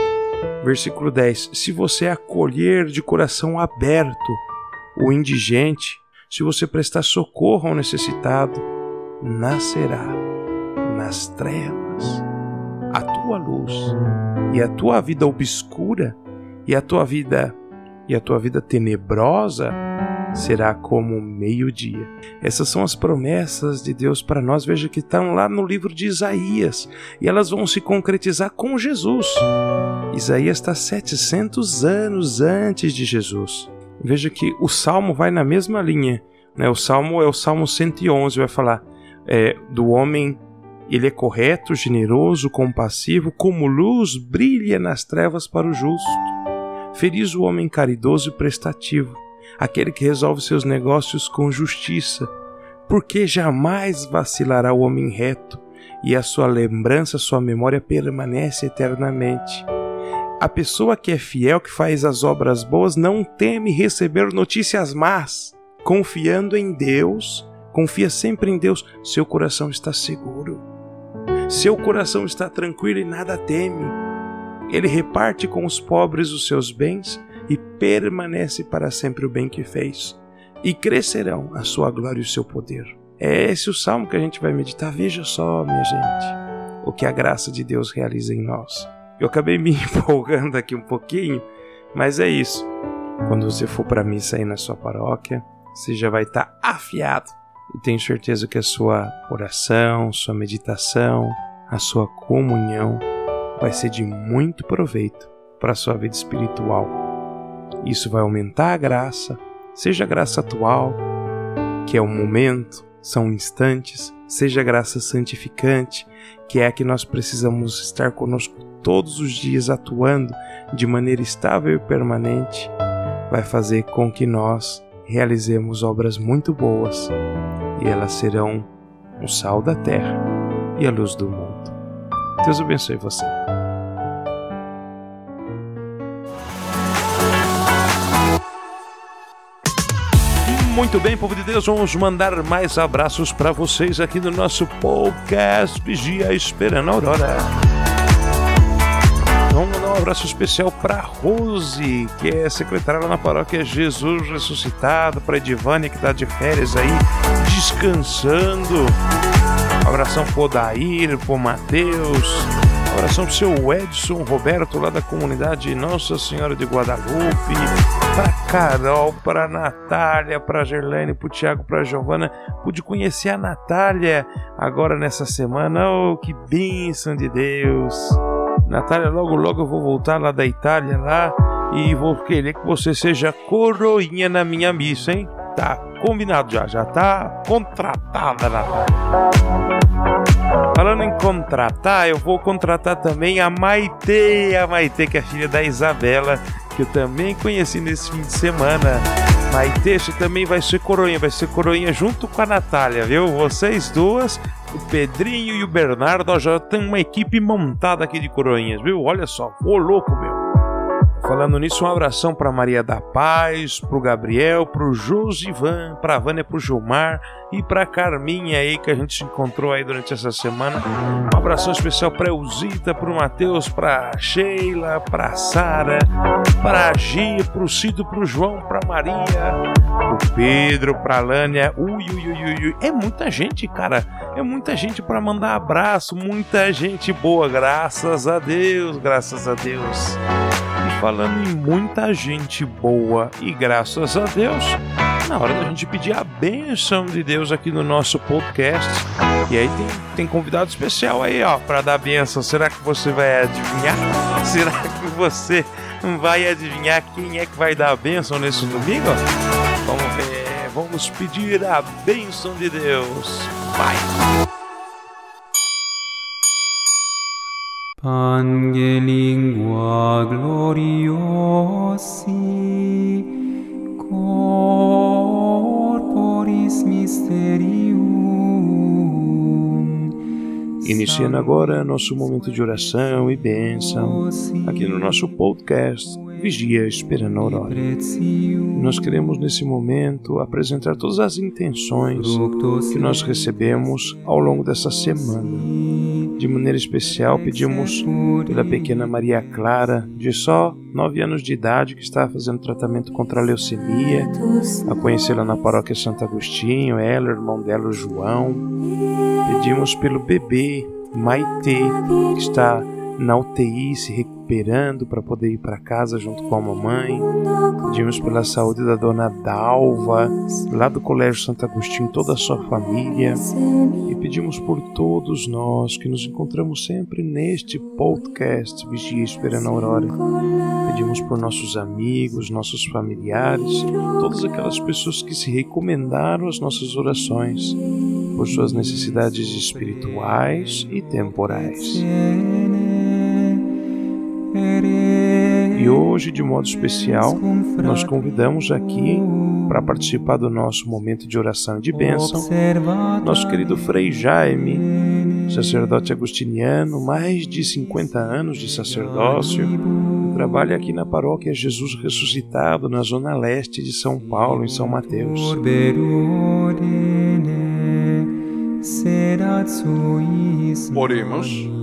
Speaker 1: Versículo 10: Se você acolher de coração aberto o indigente, se você prestar socorro ao necessitado, nascerá nas trevas, a tua luz e a tua vida obscura e a tua vida e a tua vida tenebrosa será como meio-dia. Essas são as promessas de Deus para nós. Veja que estão lá no livro de Isaías e elas vão se concretizar com Jesus. Isaías está 700 anos antes de Jesus. Veja que o salmo vai na mesma linha. Né? O salmo é o salmo 111, vai falar é, do homem ele é correto, generoso, compassivo, como luz brilha nas trevas para o justo. Feliz o homem caridoso e prestativo, aquele que resolve seus negócios com justiça, porque jamais vacilará o homem reto, e a sua lembrança, sua memória permanece eternamente. A pessoa que é fiel, que faz as obras boas, não teme receber notícias más. Confiando em Deus, confia sempre em Deus, seu coração está seguro. Seu coração está tranquilo e nada teme. Ele reparte com os pobres os seus bens e permanece para sempre o bem que fez. E crescerão a sua glória e o seu poder. É esse o salmo que a gente vai meditar. Veja só, minha gente, o que a graça de Deus realiza em nós. Eu acabei me empolgando aqui um pouquinho, mas é isso. Quando você for para missa aí na sua paróquia, você já vai estar tá afiado e tenho certeza que a sua oração, sua meditação, a sua comunhão vai ser de muito proveito para a sua vida espiritual. Isso vai aumentar a graça, seja a graça atual, que é o momento, são instantes, seja a graça santificante, que é a que nós precisamos estar conosco todos os dias atuando de maneira estável e permanente, vai fazer com que nós realizemos obras muito boas e elas serão o sal da terra e a luz do mundo. Deus abençoe você.
Speaker 3: Muito bem, povo de Deus, vamos mandar mais abraços para vocês aqui no nosso podcast Vigia Esperando a Aurora. Um abraço especial para Rose, que é secretária lá na paróquia Jesus Ressuscitado, para Edivânia, que está de férias aí, descansando. Um abração pro Odair, pro Matheus. Um abração pro seu Edson Roberto, lá da comunidade Nossa Senhora de Guadalupe. Pra Carol, pra Natália, pra Gerlane, pro Tiago, pra Giovana. Pude conhecer a Natália agora nessa semana. Oh, que bênção de Deus! Natália, logo logo eu vou voltar lá da Itália lá e vou querer que você seja coroinha na minha missa, hein?
Speaker 1: Tá combinado já, já tá contratada, Natália. Falando em contratar, eu vou contratar também a Maite, a Maite que é filha da Isabela, que eu também conheci nesse fim de semana. Maite, você também vai ser coroinha, vai ser coroinha junto com a Natália, viu? Vocês duas, o Pedrinho e o Bernardo, já tem uma equipe montada aqui de coroinhas, viu? Olha só, ô louco, meu. Falando nisso, um abração para Maria da Paz, pro Gabriel, pro Josivan, pra Vânia, pro Gilmar e pra Carminha aí que a gente se encontrou aí durante essa semana. Um abração especial pra Elzita, pro Matheus, pra Sheila, pra Sara, pra Gia, pro Cido, pro João, pra Maria, pro Pedro, pra Lânia. Ui, ui, ui, ui, ui. É muita gente, cara. É muita gente para mandar abraço, muita gente boa, graças a Deus, graças a Deus. Falando em muita gente boa e graças a Deus, na hora da gente pedir a bênção de Deus aqui no nosso podcast. E aí tem, tem convidado especial aí, ó, para dar bênção. Será que você vai adivinhar? Será que você vai adivinhar quem é que vai dar a bênção nesse domingo? Vamos ver, vamos pedir a bênção de Deus. Vai!
Speaker 3: Pangelingua gloriosi corporis mysterium
Speaker 1: Iniciando agora nosso momento de oração e bênção aqui no nosso podcast Vigia Esperando a Aurora. Nós queremos nesse momento apresentar todas as intenções que nós recebemos ao longo dessa semana. De maneira especial, pedimos pela pequena Maria Clara, de só 9 anos de idade, que está fazendo tratamento contra a leucemia, a conhecê-la na paróquia Santo Agostinho, ela, irmão dela, o João. Pedimos pelo bebê Maite, que está na UTI se recuperando para poder ir para casa junto com a mamãe. Pedimos pela saúde da dona Dalva, lá do Colégio Santo Agostinho, toda a sua família. E pedimos por todos nós que nos encontramos sempre neste podcast Vigia Esperando a Aurora. Pedimos por nossos amigos, nossos familiares, todas aquelas pessoas que se recomendaram as nossas orações por suas necessidades espirituais e temporais. E hoje, de modo especial, nós convidamos aqui para participar do nosso momento de oração e de bênção nosso querido Frei Jaime, sacerdote agostiniano, mais de 50 anos de sacerdócio, trabalha aqui na paróquia Jesus Ressuscitado, na zona leste de São Paulo, em São Mateus.
Speaker 4: Oremos.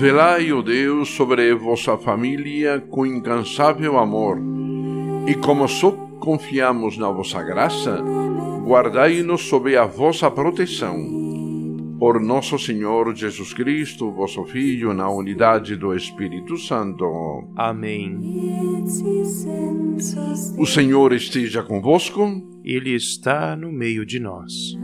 Speaker 4: Velai, ó Deus, sobre vossa família com incansável amor, e como só confiamos na vossa graça, guardai-nos sob a vossa proteção. Por nosso Senhor Jesus Cristo, vosso Filho, na unidade do Espírito Santo.
Speaker 1: Amém.
Speaker 4: O Senhor esteja convosco.
Speaker 1: Ele está no meio de nós.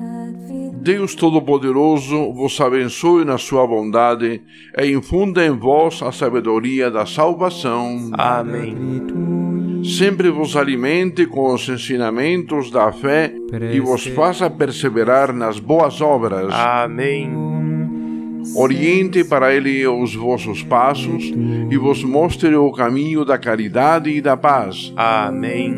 Speaker 4: Deus Todo-Poderoso vos abençoe na sua bondade e infunda em vós a sabedoria da salvação.
Speaker 1: Amém.
Speaker 4: Sempre vos alimente com os ensinamentos da fé e vos faça perseverar nas boas obras.
Speaker 1: Amém.
Speaker 4: Oriente para ele os vossos passos e vos mostre o caminho da caridade e da paz.
Speaker 1: Amém.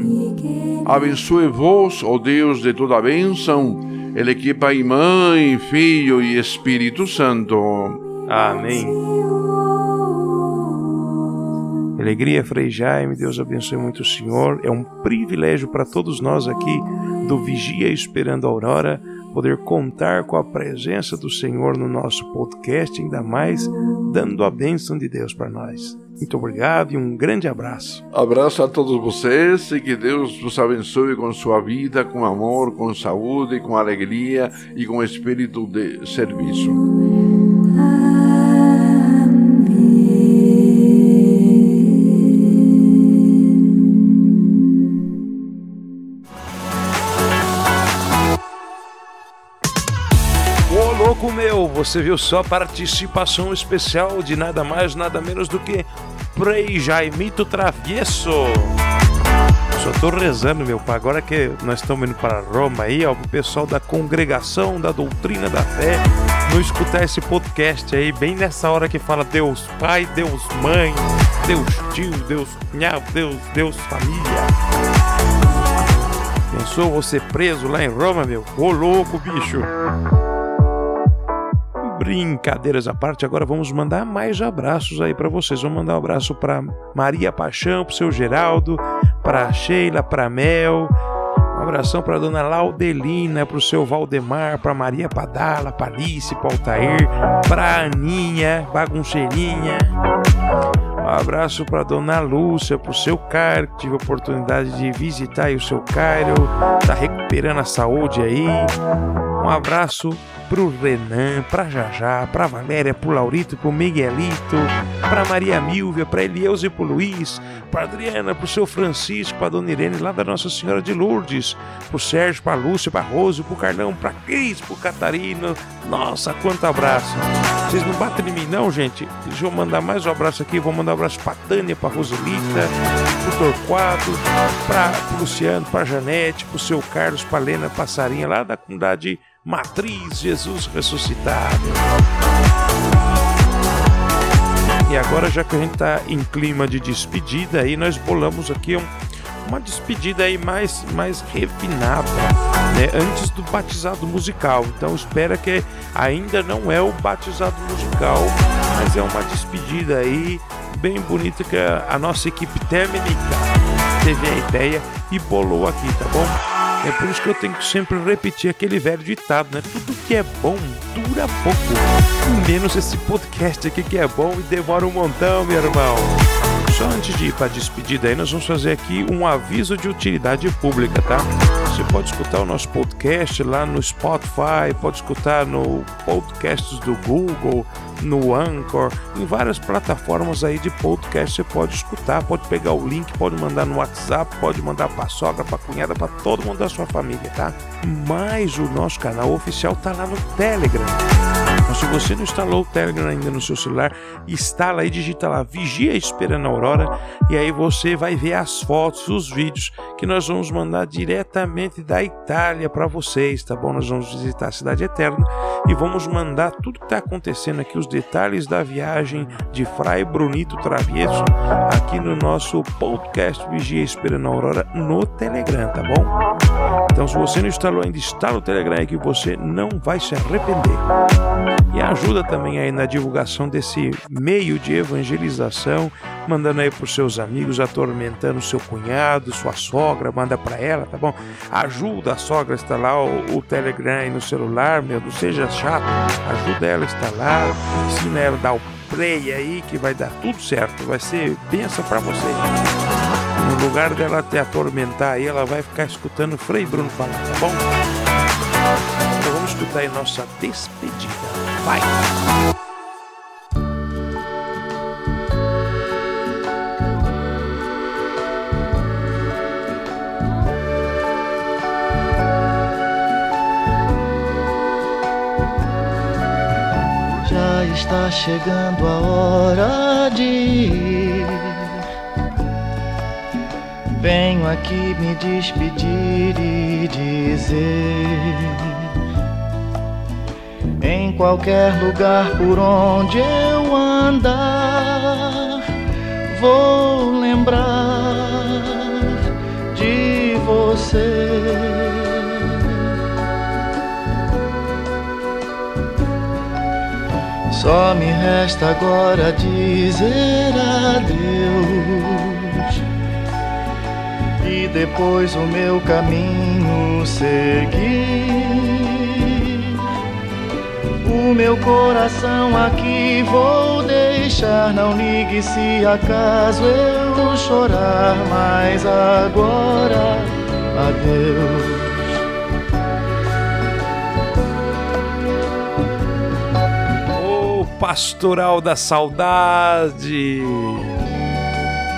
Speaker 4: Abençoe-vos, ó Deus de toda bênção, ele que Pai, Mãe, Filho e Espírito Santo.
Speaker 1: Amém. Alegria, Frei Jaime, Deus abençoe muito o Senhor. É um privilégio para todos nós aqui do Vigia Esperando a Aurora poder contar com a presença do Senhor no nosso podcast, ainda mais dando a bênção de Deus para nós. Muito obrigado e um grande abraço.
Speaker 4: Abraço a todos vocês e que Deus vos abençoe com sua vida, com amor, com saúde, com alegria e com espírito de serviço.
Speaker 1: Você viu só participação especial de nada mais, nada menos do que Frei Jaimito Travieso. Só tô rezando, meu pai. Agora que nós estamos indo para Roma aí, ó, o pessoal da congregação da doutrina da fé não escutar esse podcast aí, bem nessa hora que fala Deus Pai, Deus Mãe, Deus Tio, Deus Cunhado, Deus, Deus Família. Pensou você preso lá em Roma, meu? Ô louco, bicho! Brincadeiras à parte, agora vamos mandar mais abraços aí para vocês. Vamos mandar um abraço para Maria Paixão, pro seu Geraldo, para Sheila, para Mel. Um abração para dona Laudelina, pro seu Valdemar, para Maria Padala, para Alice, para Altair, para Aninha, bagunceirinha. Um abraço para dona Lúcia, pro seu Cairo, que tive a oportunidade de visitar aí o seu Cairo, tá recuperando a saúde aí. Um abraço pro Renan, pra Jajá, pra Valéria, pro Laurito, pro Miguelito, pra Maria Milvia, pra Elieuze e pro Luiz, pra Adriana, pro seu Francisco, pra Dona Irene lá da Nossa Senhora de Lourdes, pro Sérgio, pra Lúcia, pra Rose, pro Carlão, pra Cris, pro Catarino. Nossa, quanto abraço! Vocês não batem em mim não, gente? Deixa eu mandar mais um abraço aqui, vou mandar um abraço pra Tânia, pra Roselita, pro Torquato, pra Luciano, pra Janete, pro seu Carlos, pra Lena Passarinha, lá da comunidade Matriz Jesus ressuscitado. E agora, já que a gente está em clima de despedida, aí nós bolamos aqui um, uma despedida aí mais, mais refinada, né? Antes do batizado musical. Então espera que ainda não é o batizado musical, mas é uma despedida aí bem bonita que a, nossa equipe técnica teve a ideia e bolou aqui, tá bom? É por isso que eu tenho que sempre repetir aquele velho ditado, né? Tudo que é bom dura pouco. Menos esse podcast aqui que é bom e demora um montão, meu irmão. Só antes de ir para a despedida aí, nós vamos fazer aqui um aviso de utilidade pública, tá? Você pode escutar o nosso podcast lá no Spotify, pode escutar no podcasts do Google, no Anchor, em várias plataformas aí de podcast você pode escutar, pode pegar o link, pode mandar no WhatsApp, pode mandar para sogra, para cunhada, para todo mundo da sua família, tá? Mas o nosso canal oficial tá lá no Telegram. Então, se você não instalou o Telegram ainda no seu celular, instala aí, digita lá Vigia Esperando a Aurora e aí você vai ver as fotos, os vídeos que nós vamos mandar diretamente da Itália para vocês, tá bom? Nós vamos visitar a Cidade Eterna e vamos mandar tudo que está acontecendo aqui, os detalhes da viagem de Fray Brunito Travieso aqui no nosso podcast Vigia Esperando a Aurora no Telegram, tá bom? Então, se você não instalou ainda, instala o Telegram que você não vai se arrepender. E ajuda também aí na divulgação desse meio de evangelização, mandando aí para os seus amigos, atormentando seu cunhado, sua sogra, manda para ela, tá bom? Ajuda a sogra a instalar o, o Telegram aí no celular, meu, não seja chato, ajuda ela a instalar, ensina ela a dar o play aí que vai dar tudo certo, vai ser benção para você. No lugar dela te atormentar aí, ela vai ficar escutando o Frei Bruno falar, tá bom? Então vamos escutar aí nossa despedida. Vai!
Speaker 5: Já está chegando a hora de Venho aqui me despedir e dizer: Em qualquer lugar por onde eu andar, vou lembrar de você. Só me resta agora dizer adeus e depois o meu caminho seguir. O meu coração aqui vou deixar, não ligue se acaso eu chorar, mas agora adeus.
Speaker 1: Pastoral da saudade.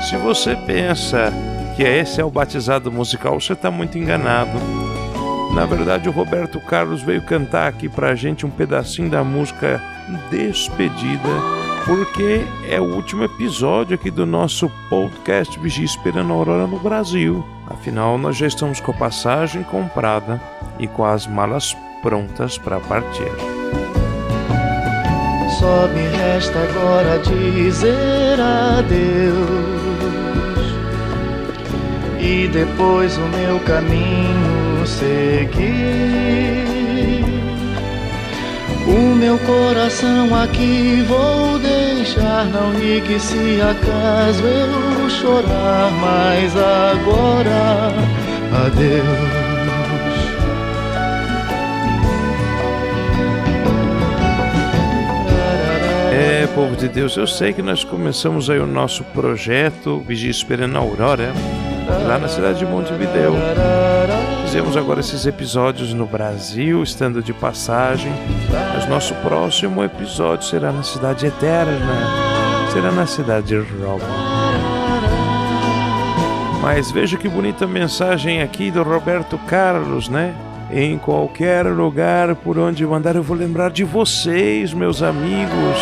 Speaker 1: Se você pensa que esse é o batizado musical, você está muito enganado. Na verdade, o Roberto Carlos veio cantar aqui pra gente um pedacinho da música Despedida, porque é o último episódio aqui do nosso podcast Vigia Esperando a Aurora no Brasil. Afinal, nós já estamos com a passagem comprada e com as malas prontas para partir.
Speaker 5: Só me resta agora dizer adeus e depois o meu caminho seguir. O meu coração aqui vou deixar, não ligue se acaso eu chorar, mas agora adeus.
Speaker 1: É, povo de Deus, eu sei que nós começamos aí o nosso projeto Vigia Esperando a Aurora lá na cidade de Montevideo. Fizemos agora esses episódios no Brasil, estando de passagem, mas nosso próximo episódio será na cidade eterna, será na cidade de Roma. Mas veja que bonita mensagem aqui do Roberto Carlos, né? Em qualquer lugar por onde eu andar, eu vou lembrar de vocês, meus amigos.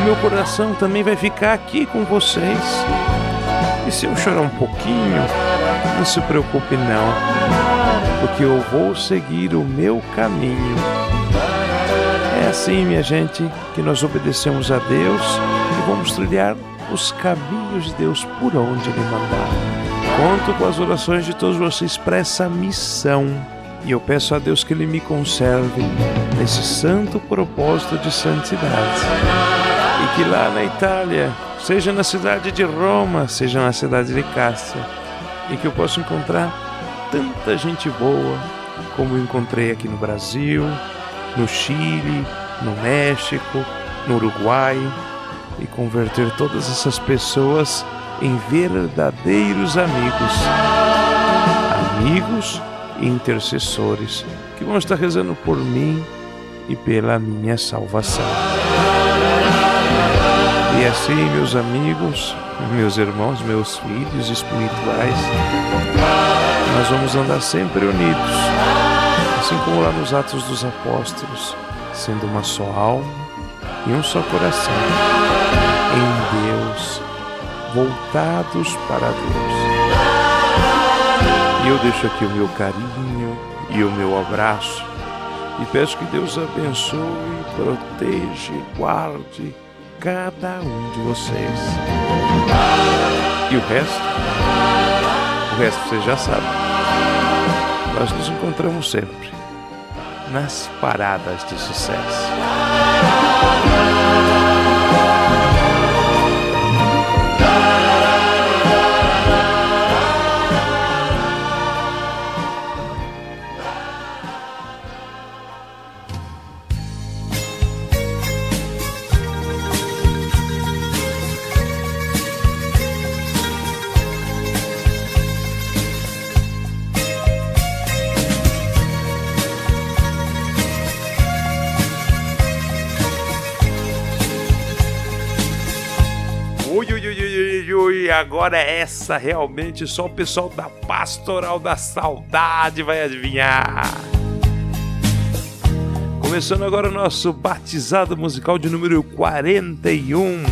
Speaker 1: O meu coração também vai ficar aqui com vocês. E se eu chorar um pouquinho, não se preocupe não, porque eu vou seguir o meu caminho. É assim, minha gente, que nós obedecemos a Deus e vamos trilhar os caminhos de Deus por onde Ele mandar. Conto com as orações de todos vocês para essa missão. E eu peço a Deus que Ele me conserve nesse santo propósito de santidade. E que lá na Itália seja na cidade de Roma, seja na cidade de Cássia, e que eu possa encontrar tanta gente boa como encontrei aqui no Brasil, no Chile, no México, no Uruguai, e converter todas essas pessoas em verdadeiros amigos. Amigos e intercessores que vão estar rezando por mim e pela minha salvação. E assim, meus amigos, meus irmãos, meus filhos espirituais, nós vamos andar sempre unidos, assim como lá nos Atos dos Apóstolos, sendo uma só alma e um só coração, em Deus, voltados para Deus. E eu deixo aqui o meu carinho e o meu abraço e peço que Deus abençoe, proteja guarde cada um de vocês. E o resto? O resto vocês já sabem. Nós nos encontramos sempre nas paradas de sucesso. Agora é essa realmente só o pessoal da Pastoral da Saudade vai adivinhar. Começando agora o nosso batizado musical de número 41.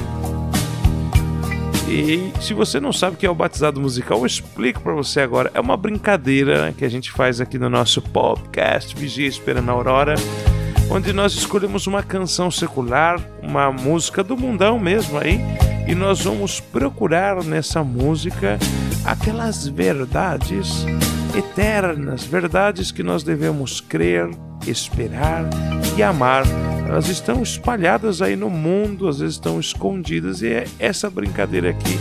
Speaker 1: E se você não sabe o que é o batizado musical, eu explico para você agora. É uma brincadeira que a gente faz aqui no nosso podcast Vigia Esperando a Aurora, onde nós escolhemos uma canção secular, uma música do mundão mesmo aí, e nós vamos procurar nessa música aquelas verdades eternas, verdades que nós devemos crer, esperar e amar. Elas estão espalhadas aí no mundo, às vezes estão escondidas, e é essa brincadeira aqui,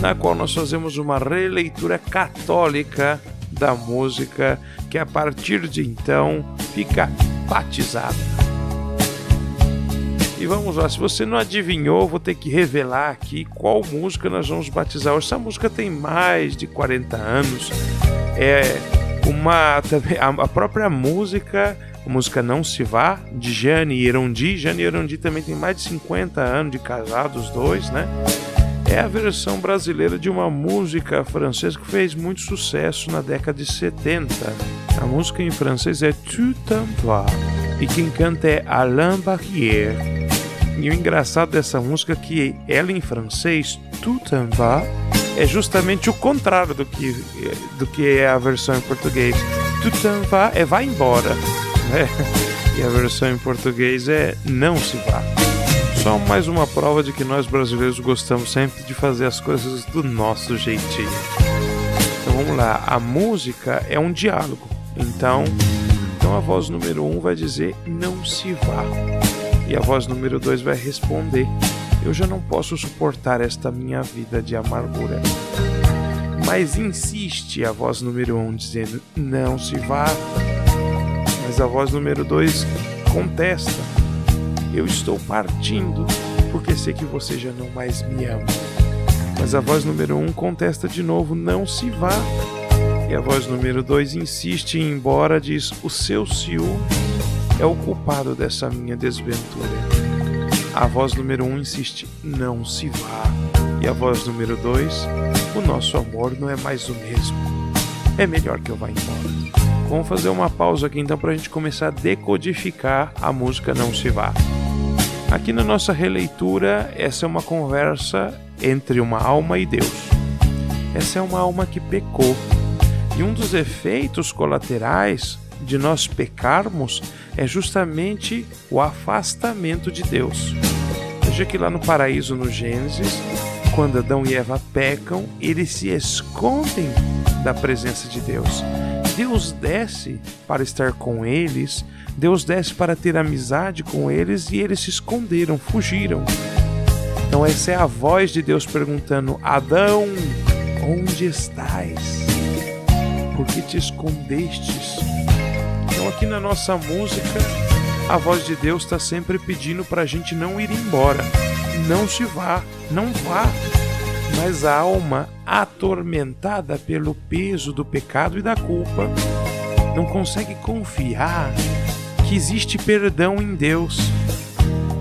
Speaker 1: na qual nós fazemos uma releitura católica da música, que a partir de então fica batizada. E vamos lá, se você não adivinhou, vou ter que revelar aqui qual música nós vamos batizar. Essa música tem mais de 40 anos. É uma a própria música, a música Não Se Vá, de Jane Erondi. Jane Erondi também tem mais de 50 anos de casados, os dois, né? É a versão brasileira de uma música francesa que fez muito sucesso na década de 70. A música em francês é Tu t'en vas e quem canta é Alain Barrière. E o engraçado dessa música é que ela em francês, Tout en va, é justamente o contrário do que, do que é a versão em português. Tout en va é vai embora. Né? E a versão em português é não se vá. Só mais uma prova de que nós brasileiros gostamos sempre de fazer as coisas do nosso jeitinho. Então vamos lá, a música é um diálogo. Então, então a voz número um vai dizer não se vá. E a voz número dois vai responder: Eu já não posso suportar esta minha vida de amargura. Mas insiste a voz número um dizendo não se vá. Mas a voz número dois contesta: Eu estou partindo porque sei que você já não mais me ama. Mas a voz número um contesta de novo: Não se vá. E a voz número dois insiste em ir embora, diz: O seu ciúme é o culpado dessa minha desventura. A voz número um insiste: Não se vá. E a voz número dois: O nosso amor não é mais o mesmo. É melhor que eu vá embora. Vamos fazer uma pausa aqui então para a gente começar a decodificar a música Não Se Vá. Aqui na nossa releitura, essa é uma conversa entre uma alma e Deus. Essa é uma alma que pecou. E um dos efeitos colaterais de nós pecarmos é justamente o afastamento de Deus. Veja que lá no paraíso, no Gênesis, quando Adão e Eva pecam, eles se escondem da presença de Deus. Deus desce para estar com eles, Deus desce para ter amizade com eles e eles se esconderam, fugiram. Então, essa é a voz de Deus perguntando: Adão, onde estás? Por que te escondestes? Então, aqui na nossa música, a voz de Deus está sempre pedindo para a gente não ir embora. Não se vá, não vá. Mas a alma atormentada pelo peso do pecado e da culpa não consegue confiar que existe perdão em Deus.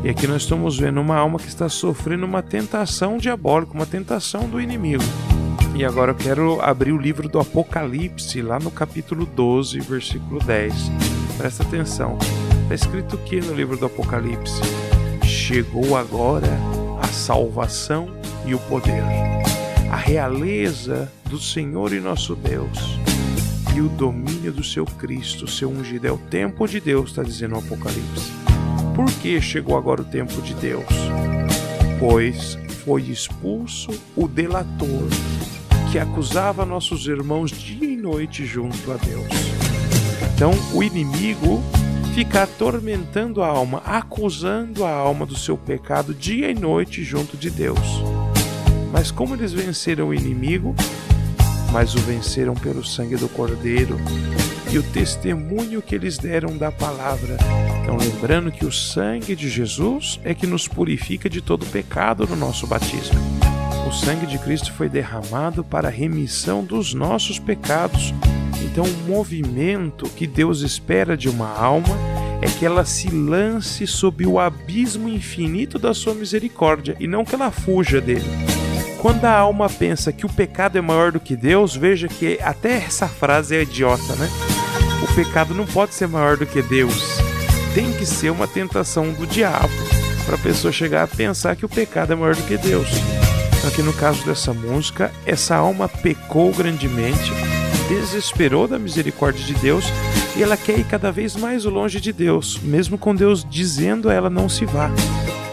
Speaker 1: E aqui nós estamos vendo uma alma que está sofrendo uma tentação diabólica, uma tentação do inimigo. E agora eu quero abrir o livro do Apocalipse, lá no capítulo 12, versículo 10. Presta atenção. Está escrito o que no livro do Apocalipse? Chegou agora a salvação e o poder, a realeza do Senhor e nosso Deus e o domínio do seu Cristo, seu ungido. É o tempo de Deus, está dizendo o Apocalipse. Por que chegou agora o tempo de Deus? Pois foi expulso o delator que acusava nossos irmãos dia e noite junto a Deus. Então, o inimigo fica atormentando a alma, acusando a alma do seu pecado dia e noite junto de Deus. Mas como eles venceram o inimigo, mas o venceram pelo sangue do Cordeiro e o testemunho que eles deram da palavra. Então, lembrando que o sangue de Jesus é que nos purifica de todo pecado no nosso batismo. O sangue de Cristo foi derramado para a remissão dos nossos pecados. Então, o movimento que Deus espera de uma alma é que ela se lance sob o abismo infinito da sua misericórdia e não que ela fuja dele. Quando a alma pensa que o pecado é maior do que Deus, veja que até essa frase é idiota, né? O pecado não pode ser maior do que Deus. Tem que ser uma tentação do diabo para a pessoa chegar a pensar que o pecado é maior do que Deus. Aqui no caso dessa música, essa alma pecou grandemente, desesperou da misericórdia de Deus e ela quer ir cada vez mais longe de Deus, mesmo com Deus dizendo a ela não se vá.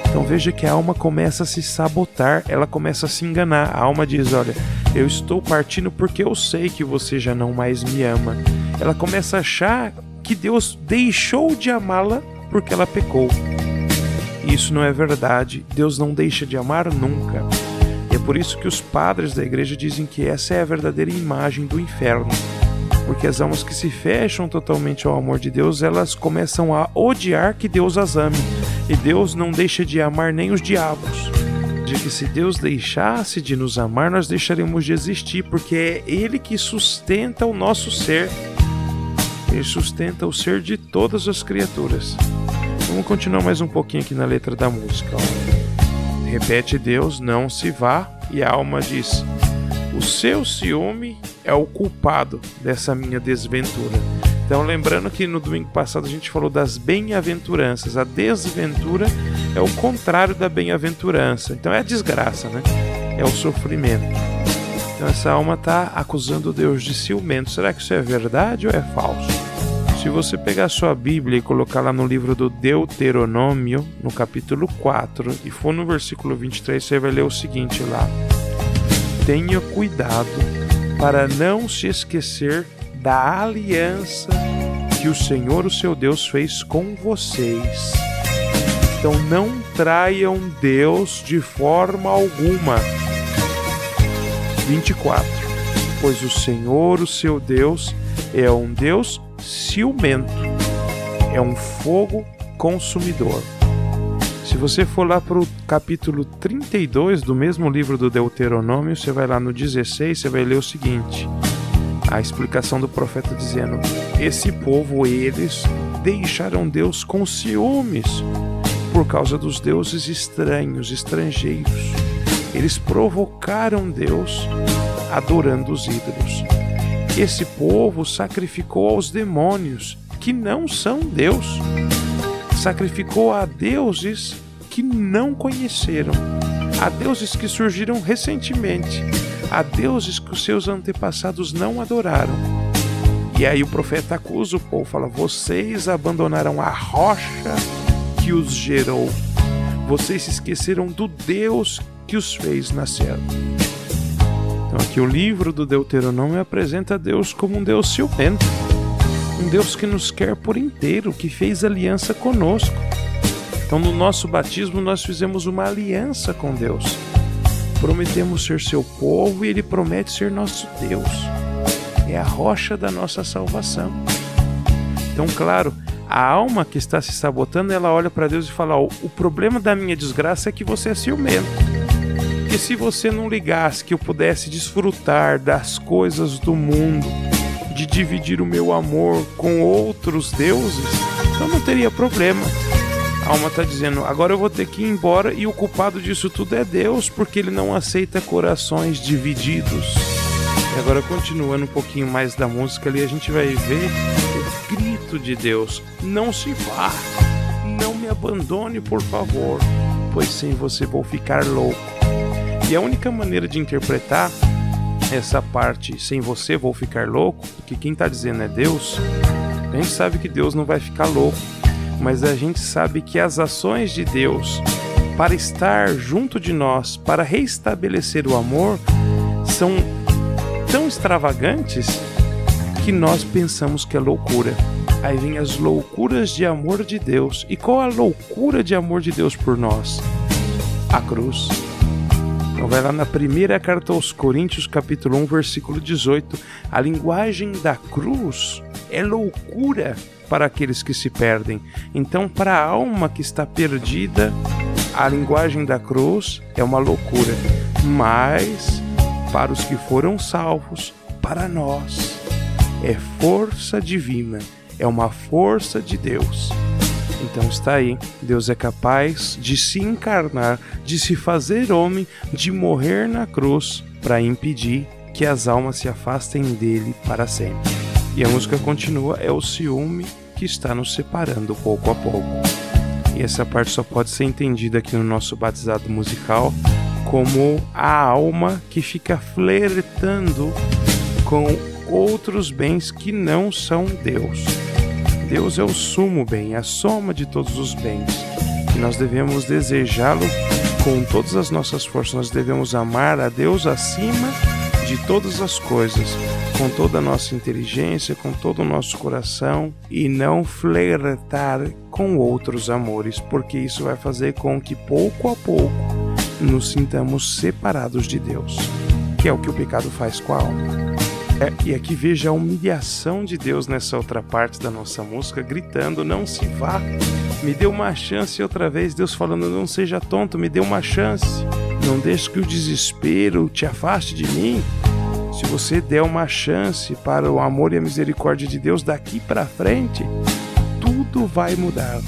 Speaker 1: Então veja que a alma começa a se sabotar, ela começa a se enganar. A alma diz: Olha, eu estou partindo porque eu sei que você já não mais me ama. Ela começa a achar que Deus deixou de amá-la porque ela pecou. Isso não é verdade. Deus não deixa de amar nunca. E é por isso que os padres da igreja dizem que essa é a verdadeira imagem do inferno. Porque as almas que se fecham totalmente ao amor de Deus, elas começam a odiar que Deus as ame e Deus não deixa de amar nem os diabos. De que se Deus deixasse de nos amar, nós deixaríamos de existir, porque é Ele que sustenta o nosso ser. Ele sustenta o ser de todas as criaturas. Vamos continuar mais um pouquinho aqui na letra da música. Ó. Repete Deus, não se vá, e a alma diz: O seu ciúme é o culpado dessa minha desventura. Então, lembrando que no domingo passado a gente falou das bem-aventuranças. A desventura é o contrário da bem-aventurança. Então é a desgraça, né? É o sofrimento. Então essa alma está acusando Deus de ciumento. Será que isso é verdade ou é falso? Se você pegar sua Bíblia e colocar lá no livro do Deuteronômio, no capítulo 4, e for no versículo 23, você vai ler o seguinte lá: Tenha cuidado para não se esquecer da aliança que o Senhor, o seu Deus, fez com vocês. Então não traiam Deus de forma alguma. 24. Pois o Senhor, o seu Deus, é um Deus ciumento, é um fogo consumidor. Se você for lá para o capítulo 32 do mesmo livro do Deuteronômio, você vai lá no 16, você vai ler o seguinte: a explicação do profeta dizendo: Esse povo, eles deixaram Deus com ciúmes por causa dos deuses estranhos, estrangeiros. Eles provocaram Deus adorando os ídolos. Esse povo sacrificou aos demônios, que não são Deus. Sacrificou a deuses que não conheceram, a deuses que surgiram recentemente, a deuses que os seus antepassados não adoraram. E aí o profeta acusa o povo, fala: Vocês abandonaram a rocha que os gerou. Vocês se esqueceram do Deus que os fez nascer. Então aqui o livro do Deuteronômio apresenta Deus como um Deus ciumento, um Deus que nos quer por inteiro, que fez aliança conosco. Então no nosso batismo nós fizemos uma aliança com Deus prometemos ser seu povo e ele promete ser nosso Deus. É a rocha da nossa salvação. Então, claro, a alma que está se sabotando, ela olha para Deus e fala: oh, o problema da minha desgraça é que você é ciumento. Porque se você não ligasse que eu pudesse desfrutar das coisas do mundo, de dividir o meu amor com outros deuses, então não teria problema. A alma está dizendo: agora eu vou ter que ir embora e o culpado disso tudo é Deus, porque ele não aceita corações divididos. E agora, continuando um pouquinho mais da música ali, a gente vai ver o grito de Deus: Não se vá, não me abandone, por favor, pois sem você vou ficar louco. E a única maneira de interpretar essa parte, sem você vou ficar louco, porque quem está dizendo é Deus, a gente sabe que Deus não vai ficar louco mas a gente sabe que as ações de Deus para estar junto de nós, para restabelecer o amor, são tão extravagantes que nós pensamos que é loucura. Aí vem as loucuras de amor de Deus. E qual a loucura de amor de Deus por nós? A cruz. Então vai lá na primeira carta aos Coríntios, capítulo 1, versículo 18. A linguagem da cruz é loucura para aqueles que se perdem. Então, para a alma que está perdida, a linguagem da cruz é uma loucura. Mas para os que foram salvos, para nós, é força divina, é uma força de Deus. Então está aí, Deus é capaz de se encarnar, de se fazer homem, de morrer na cruz para impedir que as almas se afastem dele para sempre. E a música continua: é o ciúme que está nos separando pouco a pouco. E essa parte só pode ser entendida aqui no nosso batizado musical como a alma que fica flertando com outros bens que não são Deus. Deus é o sumo bem, a soma de todos os bens. E nós devemos desejá-lo com todas as nossas forças. Nós devemos amar a Deus acima de todas as coisas, com toda a nossa inteligência, com todo o nosso coração e não flertar com outros amores, porque isso vai fazer com que pouco a pouco nos sintamos separados de Deus, que é o que o pecado faz com a alma. É, e aqui veja a humilhação de Deus nessa outra parte da nossa música, gritando: Não se vá, me dê uma chance outra vez. Deus falando: Não seja tonto, me dê uma chance. Não deixe que o desespero te afaste de mim. Se você der uma chance para o amor e a misericórdia de Deus daqui para frente, tudo vai mudar.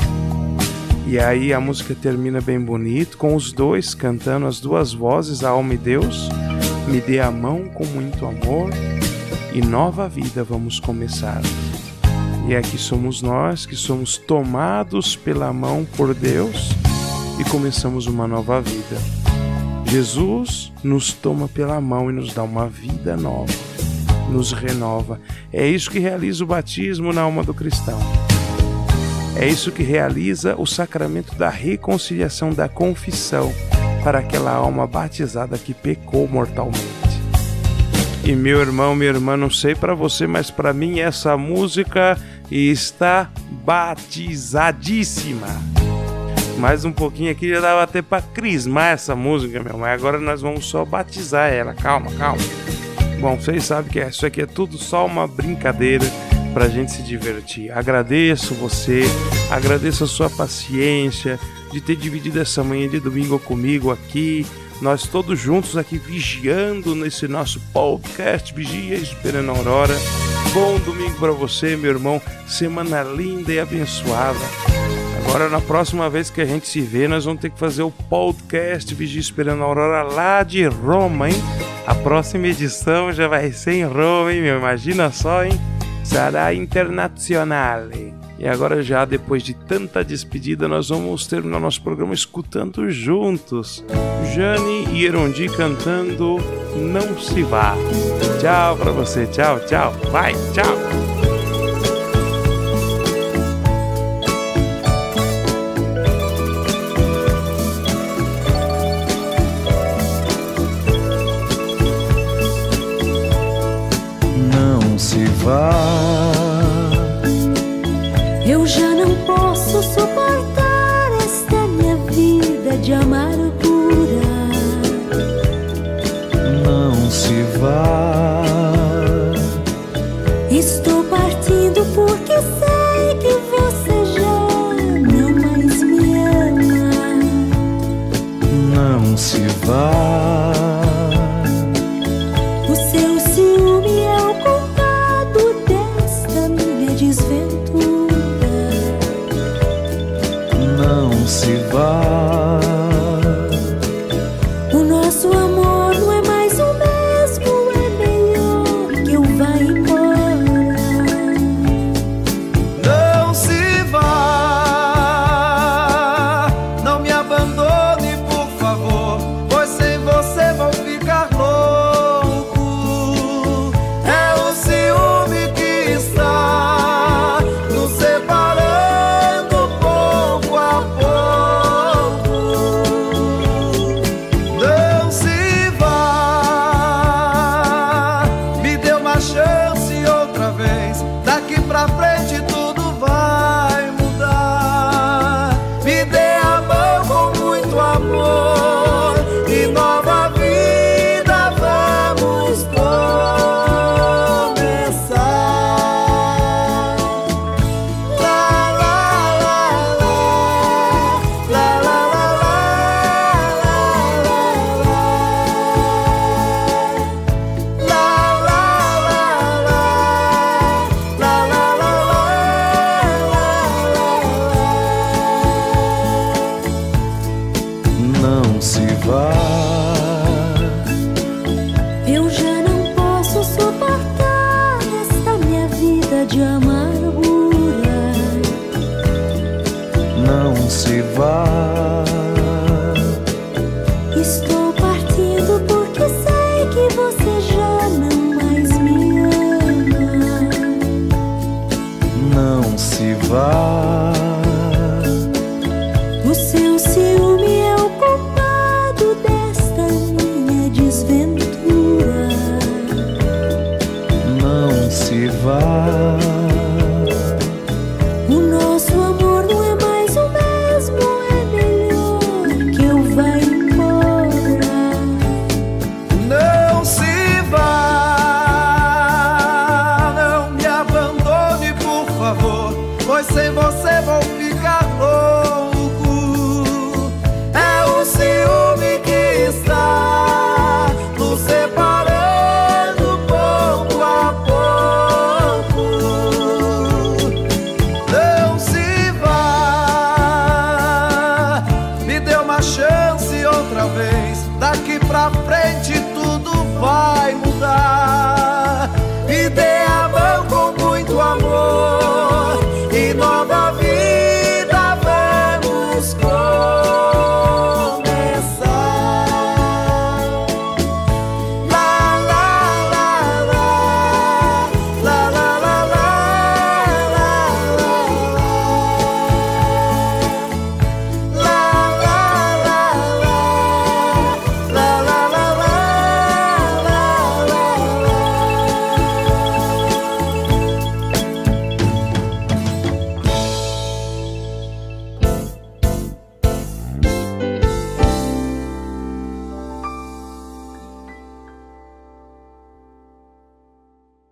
Speaker 1: E aí a música termina bem bonito, com os dois cantando as duas vozes, a alma e Deus. Me dê a mão com muito amor e nova vida vamos começar. E aqui somos nós que somos tomados pela mão por Deus e começamos uma nova vida. Jesus nos toma pela mão e nos dá uma vida nova, nos renova. É isso que realiza o batismo na alma do cristão. É isso que realiza o sacramento da reconciliação, da confissão para aquela alma batizada que pecou mortalmente. E meu irmão, minha irmã, não sei para você, mas para mim essa música está batizadíssima. Mais um pouquinho aqui já dava até para crismar essa música, meu, mas agora nós vamos só batizar ela. Calma, calma. Bom, vocês sabem que isso aqui é tudo só uma brincadeira para a gente se divertir. Agradeço você, agradeço a sua paciência de ter dividido essa manhã de domingo comigo aqui nós todos juntos aqui vigiando nesse nosso podcast Vigia Esperando a Aurora. Bom domingo para você, meu irmão. Semana linda e abençoada. Agora, na próxima vez que a gente se vê, nós vamos ter que fazer o podcast Vigia Esperando a Aurora lá de Roma, hein? A próxima edição já vai ser em Roma, hein, meu? Imagina só, hein? Será internacional. E agora já depois de tanta despedida, nós vamos terminar nosso programa escutando juntos. Jane e Erondi cantando Não se vá. Tchau para você, tchau, tchau. Vai, tchau.